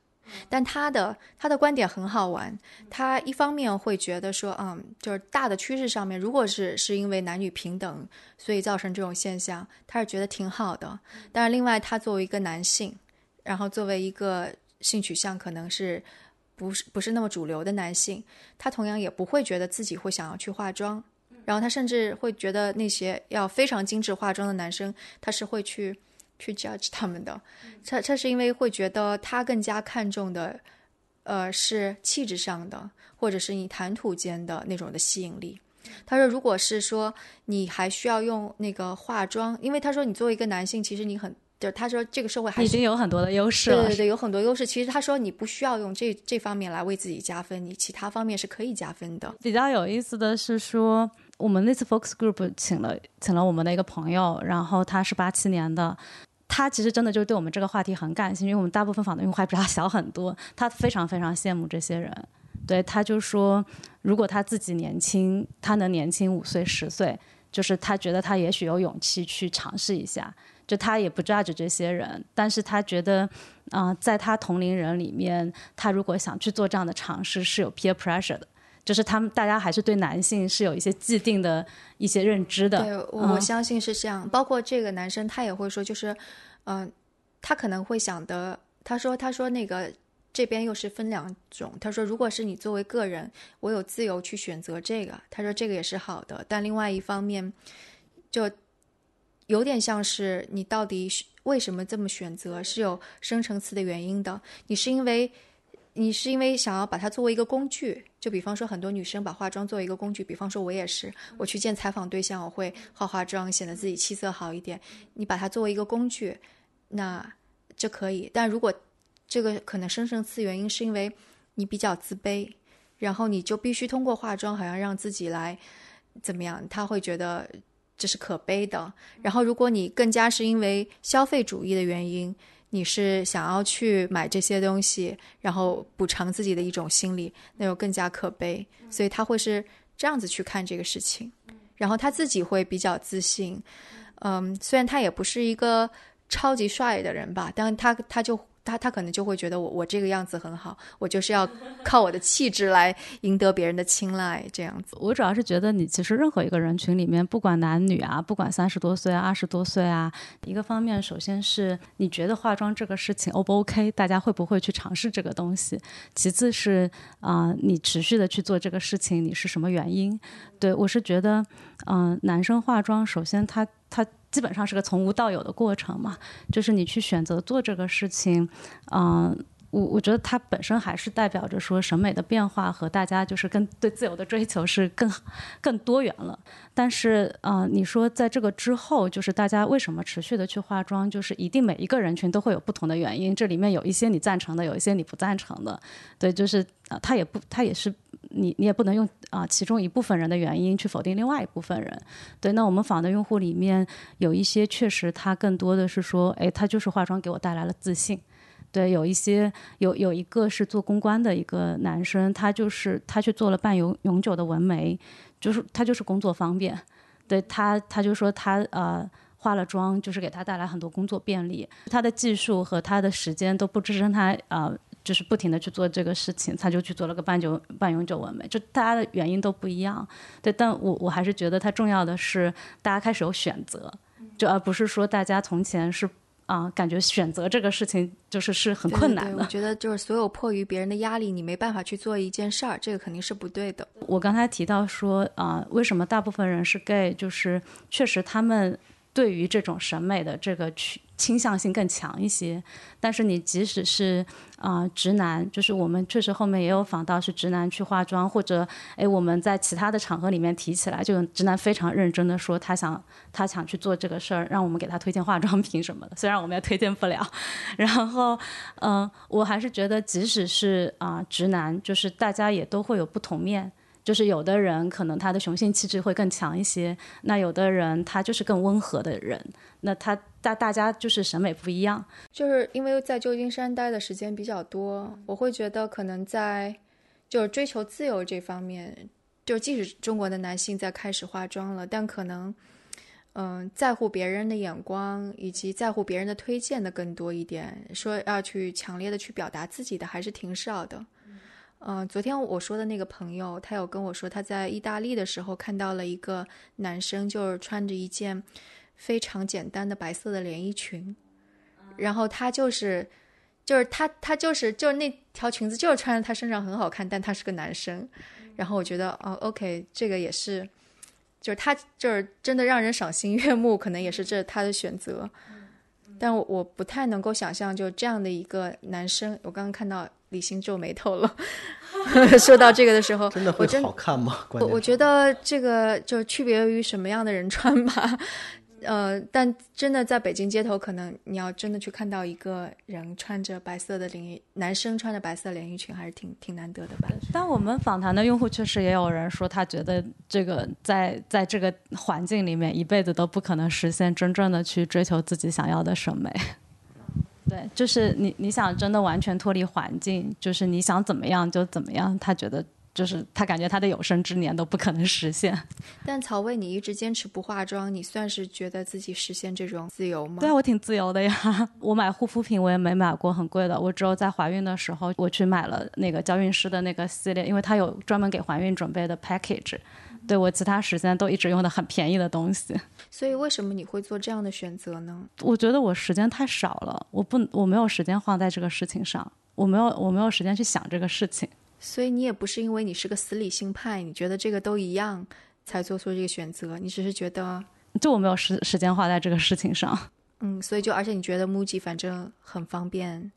但他的他的观点很好玩，他一方面会觉得说，嗯，就是大的趋势上面，如果是是因为男女平等，所以造成这种现象，他是觉得挺好的。但是另外，他作为一个男性，然后作为一个性取向可能是不是不是那么主流的男性，他同样也不会觉得自己会想要去化妆，然后他甚至会觉得那些要非常精致化妆的男生，他是会去。去 judge 他们的，他他是因为会觉得他更加看重的，呃，是气质上的，或者是你谈吐间的那种的吸引力。他说，如果是说你还需要用那个化妆，因为他说你作为一个男性，其实你很，就他说这个社会还已经有很多的优势了，对对对，有很多优势。其实他说你不需要用这这方面来为自己加分，你其他方面是可以加分的。比较有意思的是说，我们那次 focus group 请了请了我们的一个朋友，然后他是八七年的。他其实真的就是对我们这个话题很感兴趣，因为我们大部分访的用户还比他小很多。他非常非常羡慕这些人，对他就说，如果他自己年轻，他能年轻五岁十岁，就是他觉得他也许有勇气去尝试一下。就他也不 judge 这些人，但是他觉得，啊，在他同龄人里面，他如果想去做这样的尝试，是有 peer pressure 的。就是他们大家还是对男性是有一些既定的一些认知的。对，我相信是这样。包括这个男生，他也会说，就是，嗯，他可能会想的，他说，他说那个这边又是分两种。他说，如果是你作为个人，我有自由去选择这个，他说这个也是好的。但另外一方面，就有点像是你到底为什么这么选择，是有深层次的原因的。你是因为。你是因为想要把它作为一个工具，就比方说很多女生把化妆作为一个工具，比方说我也是，我去见采访对象，我会化化妆，显得自己气色好一点。你把它作为一个工具，那这可以。但如果这个可能深层次原因是因为你比较自卑，然后你就必须通过化妆好像让自己来怎么样，他会觉得这是可悲的。然后如果你更加是因为消费主义的原因。你是想要去买这些东西，然后补偿自己的一种心理，那又更加可悲。所以他会是这样子去看这个事情，然后他自己会比较自信。嗯，虽然他也不是一个超级帅的人吧，但他他就他他可能就会觉得我我这个样子很好，我就是要靠我的气质来赢得别人的青睐，这样子。我主要是觉得你其实任何一个人群里面，不管男女啊，不管三十多岁啊、二十多岁啊，一个方面首先是你觉得化妆这个事情 O 不 OK，大家会不会去尝试这个东西？其次是啊，你持续的去做这个事情，你是什么原因？对我是觉得，嗯，男生化妆首先他他。基本上是个从无到有的过程嘛，就是你去选择做这个事情，嗯，我我觉得它本身还是代表着说审美的变化和大家就是跟对自由的追求是更更多元了。但是，呃，你说在这个之后，就是大家为什么持续的去化妆，就是一定每一个人群都会有不同的原因，这里面有一些你赞成的，有一些你不赞成的，对，就是啊，他也不，他也是。你你也不能用啊其中一部分人的原因去否定另外一部分人，对。那我们访的用户里面有一些确实他更多的是说，哎，他就是化妆给我带来了自信，对。有一些有有一个是做公关的一个男生，他就是他去做了半永永久的纹眉，就是他就是工作方便，对他他就说他呃化了妆就是给他带来很多工作便利，他的技术和他的时间都不支撑他啊。就是不停的去做这个事情，他就去做了个半久半永久纹眉，就大家的原因都不一样，对，但我我还是觉得它重要的是大家开始有选择，就而不是说大家从前是啊，感觉选择这个事情就是是很困难的。我觉得就是所有迫于别人的压力，你没办法去做一件事儿，这个肯定是不对的。我刚才提到说啊，为什么大部分人是 gay，就是确实他们对于这种审美的这个去。倾向性更强一些，但是你即使是啊直男，就是我们确实后面也有访到是直男去化妆，或者哎我们在其他的场合里面提起来，就直男非常认真的说他想他想去做这个事儿，让我们给他推荐化妆品什么的，虽然我们也推荐不了。然后嗯，我还是觉得即使是啊直男，就是大家也都会有不同面。就是有的人可能他的雄性气质会更强一些，那有的人他就是更温和的人，那他大大家就是审美不一样。就是因为在旧金山待的时间比较多，我会觉得可能在就是追求自由这方面，就即使中国的男性在开始化妆了，但可能嗯在乎别人的眼光以及在乎别人的推荐的更多一点，说要去强烈的去表达自己的还是挺少的。嗯，昨天我说的那个朋友，他有跟我说，他在意大利的时候看到了一个男生，就是穿着一件非常简单的白色的连衣裙，然后他就是，就是他他就是就是那条裙子就是穿在他身上很好看，但他是个男生，然后我觉得哦，OK，这个也是，就是他就是真的让人赏心悦目，可能也是这他的选择，但我我不太能够想象就这样的一个男生，我刚刚看到。李欣皱眉头了。说到这个的时候，真的会好看吗？我我觉得这个就区别于什么样的人穿吧。呃，但真的在北京街头，可能你要真的去看到一个人穿着白色的连衣，男生穿着白色连衣裙，还是挺挺难得的吧。但我们访谈的用户确实也有人说，他觉得这个在在这个环境里面，一辈子都不可能实现真正的去追求自己想要的审美。对，就是你，你想真的完全脱离环境，就是你想怎么样就怎么样。他觉得，就是他感觉他的有生之年都不可能实现。但曹魏，你一直坚持不化妆，你算是觉得自己实现这种自由吗？对啊，我挺自由的呀。我买护肤品我也没买过很贵的，我只有在怀孕的时候我去买了那个娇韵诗的那个系列，因为它有专门给怀孕准备的 package。对我其他时间都一直用的很便宜的东西，所以为什么你会做这样的选择呢？我觉得我时间太少了，我不我没有时间花在这个事情上，我没有我没有时间去想这个事情。所以你也不是因为你是个死理性派，你觉得这个都一样才做出这个选择，你只是觉得就我没有时时间花在这个事情上。嗯，所以就而且你觉得 MUJI 反正很方便，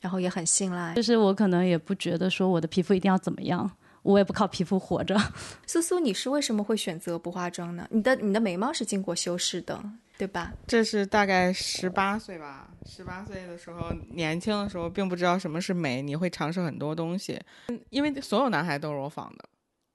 然后也很信赖，就是我可能也不觉得说我的皮肤一定要怎么样。我也不靠皮肤活着。苏苏，你是为什么会选择不化妆呢？你的你的眉毛是经过修饰的，对吧？这是大概十八岁吧。十八岁的时候，年轻的时候并不知道什么是美，你会尝试很多东西。因为所有男孩都是我仿的，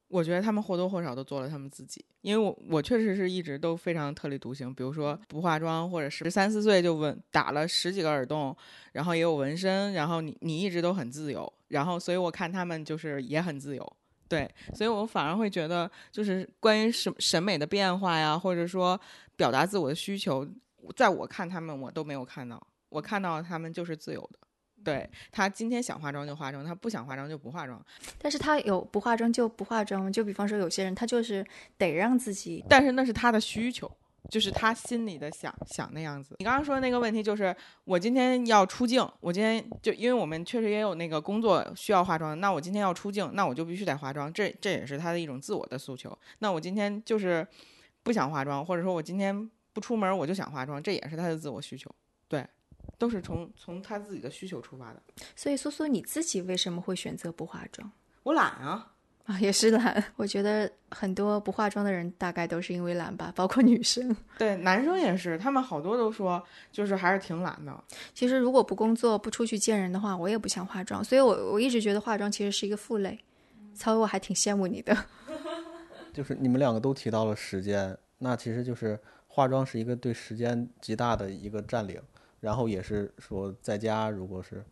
我觉得他们或多或少都做了他们自己。因为我我确实是一直都非常特立独行，比如说不化妆，或者十三四岁就纹打了十几个耳洞，然后也有纹身，然后你你一直都很自由，然后所以我看他们就是也很自由。对，所以我反而会觉得，就是关于审审美的变化呀，或者说表达自我的需求，在我看他们，我都没有看到。我看到他们就是自由的，对他今天想化妆就化妆，他不想化妆就不化妆。但是他有不化妆就不化妆就比方说有些人他就是得让自己，但是那是他的需求，就是他心里的想想那样子。你刚刚说的那个问题就是我今天要出镜，我今天就因为我们确实也有那个工作需要化妆，那我今天要出镜，那我就必须得化妆，这这也是他的一种自我的诉求。那我今天就是不想化妆，或者说我今天不出门我就想化妆，这也是他的自我需求。对。都是从从他自己的需求出发的，所以苏苏你自己为什么会选择不化妆？我懒啊，啊也是懒。我觉得很多不化妆的人大概都是因为懒吧，包括女生。对，男生也是，他们好多都说就是还是挺懒的。其实如果不工作不出去见人的话，我也不想化妆。所以我我一直觉得化妆其实是一个负累。曹伟，我还挺羡慕你的。就是你们两个都提到了时间，那其实就是化妆是一个对时间极大的一个占领。然后也是说，在家如果是，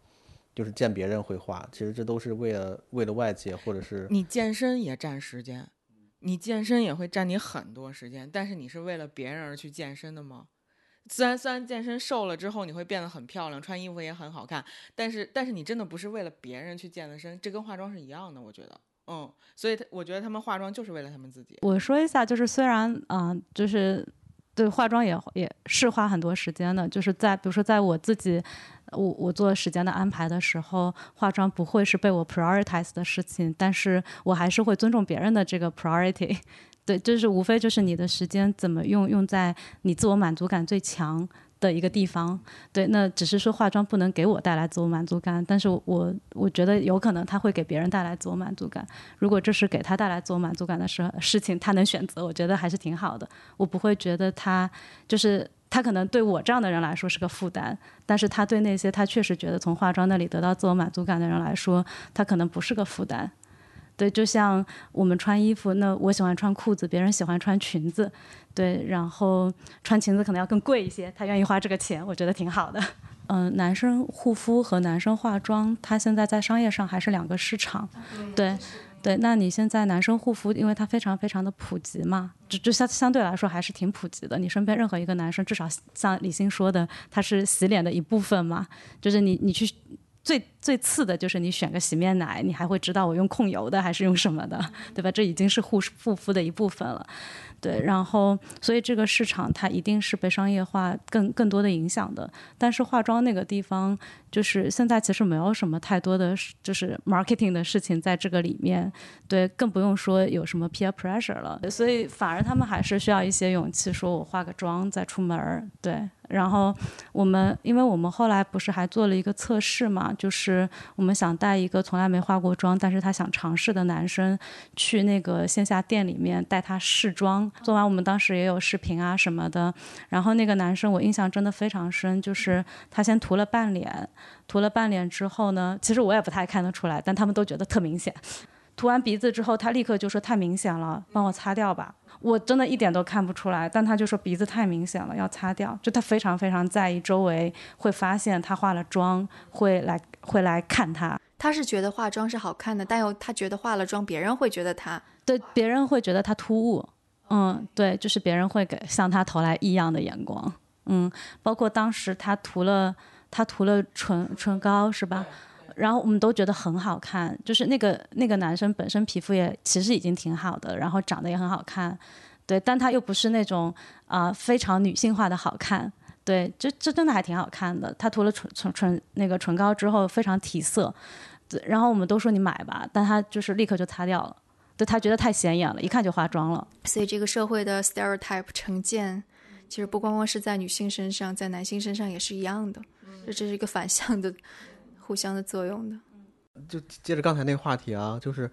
就是见别人会画，其实这都是为了为了外界，或者是你健身也占时间，你健身也会占你很多时间，但是你是为了别人而去健身的吗？虽然虽然健身瘦了之后你会变得很漂亮，穿衣服也很好看，但是但是你真的不是为了别人去健的身，这跟化妆是一样的，我觉得，嗯，所以我觉得他们化妆就是为了他们自己。我说一下，就是虽然嗯，就是。对化妆也也是花很多时间的，就是在比如说在我自己，我我做时间的安排的时候，化妆不会是被我 prioritize 的事情，但是我还是会尊重别人的这个 priority。对，就是无非就是你的时间怎么用，用在你自我满足感最强。的一个地方，对，那只是说化妆不能给我带来自我满足感，但是我我觉得有可能他会给别人带来自我满足感。如果这是给他带来自我满足感的事事情，他能选择，我觉得还是挺好的。我不会觉得他就是他可能对我这样的人来说是个负担，但是他对那些他确实觉得从化妆那里得到自我满足感的人来说，他可能不是个负担。对，就像我们穿衣服，那我喜欢穿裤子，别人喜欢穿裙子，对，然后穿裙子可能要更贵一些，他愿意花这个钱，我觉得挺好的。嗯，男生护肤和男生化妆，它现在在商业上还是两个市场。对，对，那你现在男生护肤，因为它非常非常的普及嘛，就就相相对来说还是挺普及的。你身边任何一个男生，至少像李欣说的，他是洗脸的一部分嘛，就是你你去。最最次的就是你选个洗面奶，你还会知道我用控油的还是用什么的，对吧？这已经是护护肤的一部分了。对，然后所以这个市场它一定是被商业化更更多的影响的。但是化妆那个地方，就是现在其实没有什么太多的就是 marketing 的事情在这个里面，对，更不用说有什么 peer pressure 了。所以反而他们还是需要一些勇气，说我化个妆再出门儿，对。然后我们，因为我们后来不是还做了一个测试嘛，就是我们想带一个从来没化过妆，但是他想尝试的男生去那个线下店里面带他试妆。做完，我们当时也有视频啊什么的。然后那个男生，我印象真的非常深，就是他先涂了半脸，涂了半脸之后呢，其实我也不太看得出来，但他们都觉得特明显。涂完鼻子之后，他立刻就说太明显了，帮我擦掉吧。我真的一点都看不出来，但他就说鼻子太明显了，要擦掉。就他非常非常在意周围会发现他化了妆，会来会来看他。他是觉得化妆是好看的，但又他觉得化了妆，别人会觉得他对别人会觉得他突兀。嗯，对，就是别人会给向他投来异样的眼光。嗯，包括当时他涂了他涂了唇唇膏是吧？然后我们都觉得很好看，就是那个那个男生本身皮肤也其实已经挺好的，然后长得也很好看，对，但他又不是那种啊非常女性化的好看，对，这这真的还挺好看的。他涂了唇唇唇那个唇膏之后非常提色，然后我们都说你买吧，但他就是立刻就擦掉了。对他觉得太显眼了，一看就化妆了。所以这个社会的 stereotype 成见，其实不光光是在女性身上，在男性身上也是一样的。这这是一个反向的、互相的作用的。就接着刚才那个话题啊，就是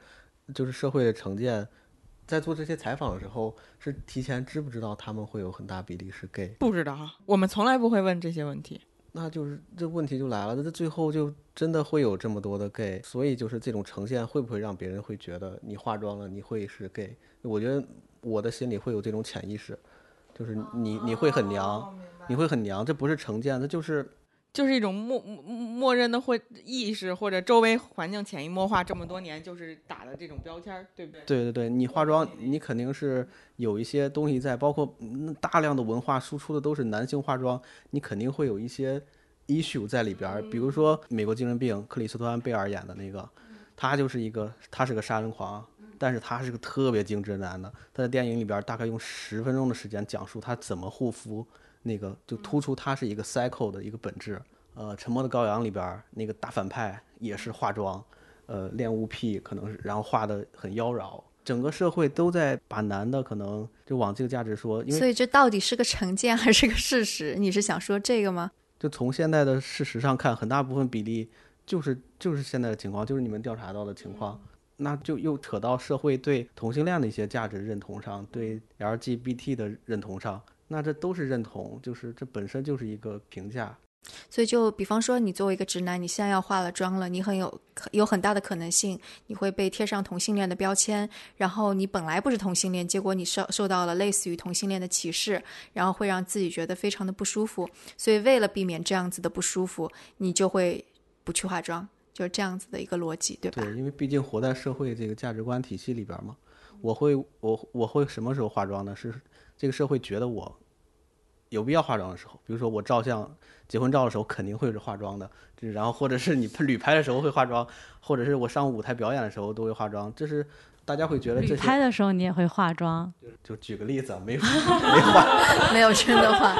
就是社会的成见，在做这些采访的时候，是提前知不知道他们会有很大比例是 gay？不知道，我们从来不会问这些问题。那就是这问题就来了，那最后就真的会有这么多的 gay，所以就是这种呈现会不会让别人会觉得你化妆了你会是 gay？我觉得我的心里会有这种潜意识，就是你你会很娘，你会很娘，这不是成见，那就是。就是一种默默默认的会意识，或者周围环境潜移默化这么多年，就是打的这种标签，对不对？对对对，你化妆，你肯定是有一些东西在，包括大量的文化输出的都是男性化妆，你肯定会有一些 issue 在里边儿。比如说美国精神病，克里斯托安贝尔演的那个，他就是一个他是个杀人狂，但是他是个特别精致的男的。他在电影里边大概用十分钟的时间讲述他怎么护肤，那个就突出它是一个 cycle 的一个本质。呃，《沉默的羔羊》里边那个大反派也是化妆，呃，恋物癖可能是，然后画的很妖娆。整个社会都在把男的可能就往这个价值说，所以这到底是个成见还是个事实？你是想说这个吗？就从现在的事实上看，很大部分比例就是就是现在的情况，就是你们调查到的情况，那就又扯到社会对同性恋的一些价值认同上，对 LGBT 的认同上，那这都是认同，就是这本身就是一个评价。所以，就比方说，你作为一个直男，你现在要化了妆了，你很有有很大的可能性，你会被贴上同性恋的标签。然后，你本来不是同性恋，结果你受受到了类似于同性恋的歧视，然后会让自己觉得非常的不舒服。所以，为了避免这样子的不舒服，你就会不去化妆，就是这样子的一个逻辑，对吧？对，因为毕竟活在社会这个价值观体系里边嘛。我会，我我会什么时候化妆呢？是这个社会觉得我有必要化妆的时候，比如说我照相。结婚照的时候肯定会是化妆的，就然后或者是你旅拍的时候会化妆，或者是我上舞台表演的时候都会化妆，这是大家会觉得。旅拍的时候你也会化妆？就举个例子，没 没化，没有真的化，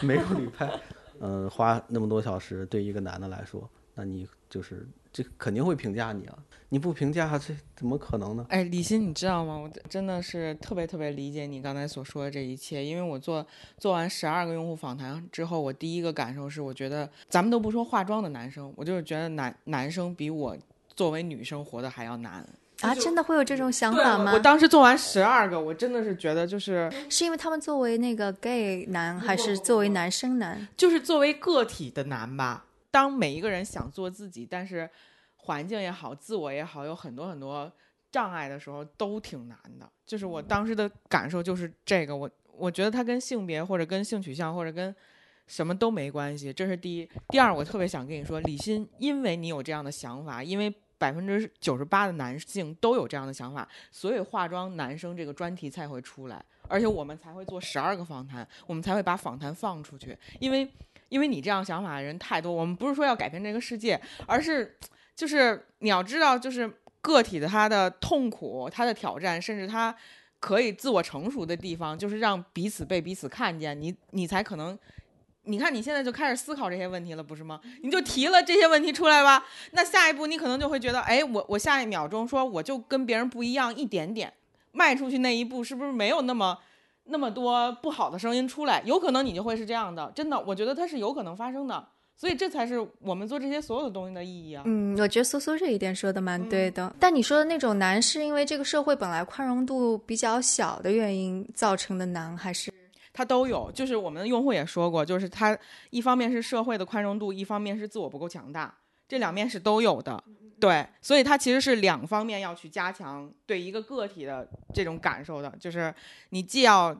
没有旅拍，嗯，花那么多小时对一个男的来说，那你就是这肯定会评价你啊。你不评价这怎么可能呢？哎，李欣，你知道吗？我真的是特别特别理解你刚才所说的这一切，因为我做做完十二个用户访谈之后，我第一个感受是，我觉得咱们都不说化妆的男生，我就是觉得男男生比我作为女生活的还要难啊！真的会有这种想法吗？我当时做完十二个，我真的是觉得就是 是因为他们作为那个 gay 男，还是作为男生男？就是作为个体的男吧。当每一个人想做自己，但是。环境也好，自我也好，有很多很多障碍的时候都挺难的。就是我当时的感受就是这个，我我觉得它跟性别或者跟性取向或者跟什么都没关系。这是第一。第二，我特别想跟你说，李欣，因为你有这样的想法，因为百分之九十八的男性都有这样的想法，所以化妆男生这个专题才会出来，而且我们才会做十二个访谈，我们才会把访谈放出去。因为因为你这样想法的人太多，我们不是说要改变这个世界，而是。就是你要知道，就是个体的他的痛苦、他的挑战，甚至他可以自我成熟的地方，就是让彼此被彼此看见。你你才可能，你看你现在就开始思考这些问题了，不是吗？你就提了这些问题出来吧。那下一步你可能就会觉得，哎，我我下一秒钟说我就跟别人不一样一点点，迈出去那一步是不是没有那么那么多不好的声音出来？有可能你就会是这样的，真的，我觉得它是有可能发生的。所以这才是我们做这些所有的东西的意义啊！嗯，我觉得苏苏这一点说的蛮对的。但你说的那种难，是因为这个社会本来宽容度比较小的原因造成的难，还是它都有？就是我们的用户也说过，就是它一方面是社会的宽容度，一方面是自我不够强大，这两面是都有的。对，所以它其实是两方面要去加强对一个个体的这种感受的，就是你既要。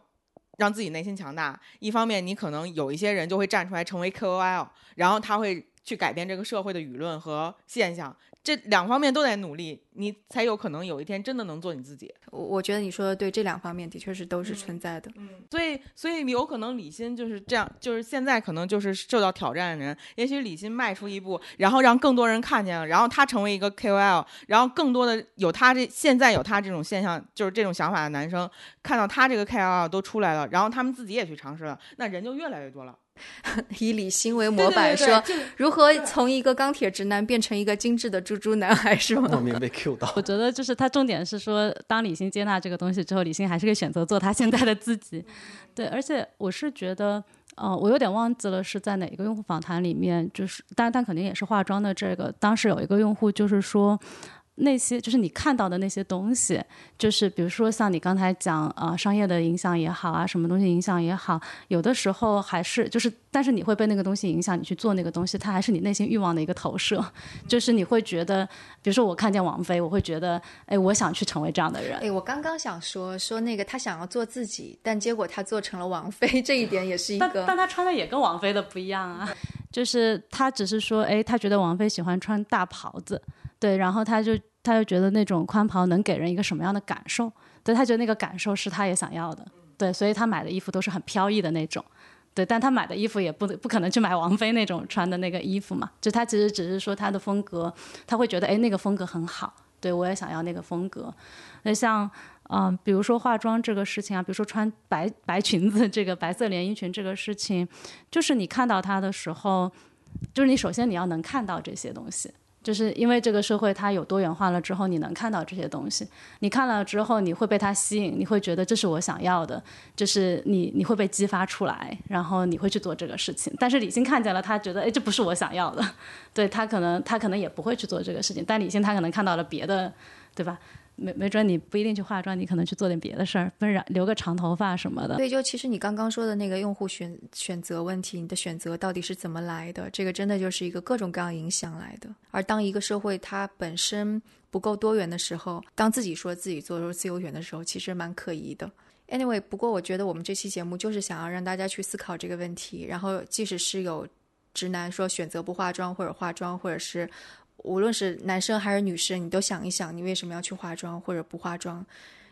让自己内心强大，一方面你可能有一些人就会站出来成为 KOL，然后他会去改变这个社会的舆论和现象。这两方面都得努力，你才有可能有一天真的能做你自己。我我觉得你说的对，这两方面的确是都是存在的。嗯，所以所以有可能李欣就是这样，就是现在可能就是受到挑战的人。也许李欣迈出一步，然后让更多人看见了，然后他成为一个 KOL，然后更多的有他这现在有他这种现象，就是这种想法的男生看到他这个 KOL 都出来了，然后他们自己也去尝试了，那人就越来越多了。以李欣为模板，说如何从一个钢铁直男变成一个精致的猪猪男孩，是吗？莫名被 Q 到。我觉得就是他重点是说，当李欣接纳这个东西之后，李欣还是可以选择做他现在的自己。对，而且我是觉得，呃，我有点忘记了是在哪一个用户访谈里面，就是但但肯定也是化妆的这个，当时有一个用户就是说。那些就是你看到的那些东西，就是比如说像你刚才讲啊，商业的影响也好啊，什么东西影响也好，有的时候还是就是，但是你会被那个东西影响，你去做那个东西，它还是你内心欲望的一个投射。就是你会觉得，比如说我看见王菲，我会觉得，哎，我想去成为这样的人。哎，我刚刚想说说那个他想要做自己，但结果他做成了王菲，这一点也是一个。但但他穿的也跟王菲的不一样啊，就是他只是说，哎，他觉得王菲喜欢穿大袍子。对，然后他就他就觉得那种宽袍能给人一个什么样的感受？对他觉得那个感受是他也想要的。对，所以他买的衣服都是很飘逸的那种。对，但他买的衣服也不不可能去买王菲那种穿的那个衣服嘛，就他其实只是说他的风格，他会觉得哎那个风格很好，对我也想要那个风格。那像嗯，比如说化妆这个事情啊，比如说穿白白裙子这个白色连衣裙这个事情，就是你看到它的时候，就是你首先你要能看到这些东西。就是因为这个社会它有多元化了之后，你能看到这些东西，你看了之后你会被它吸引，你会觉得这是我想要的，就是你你会被激发出来，然后你会去做这个事情。但是理性看见了，他觉得哎这不是我想要的，对他可能他可能也不会去做这个事情。但理性他可能看到了别的，对吧？没没准你不一定去化妆，你可能去做点别的事儿，不然留个长头发什么的。对，就其实你刚刚说的那个用户选选择问题，你的选择到底是怎么来的？这个真的就是一个各种各样影响来的。而当一个社会它本身不够多元的时候，当自己说自己做出自由选的时候，其实蛮可疑的。Anyway，不过我觉得我们这期节目就是想要让大家去思考这个问题。然后，即使是有直男说选择不化妆或者化妆，或者是。无论是男生还是女生，你都想一想，你为什么要去化妆或者不化妆，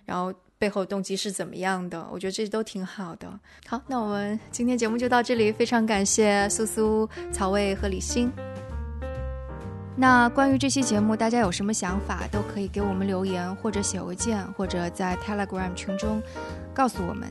然后背后动机是怎么样的？我觉得这都挺好的。好，那我们今天节目就到这里，非常感谢苏苏、曹魏和李欣。那关于这期节目，大家有什么想法，都可以给我们留言，或者写邮件，或者在 Telegram 群中告诉我们。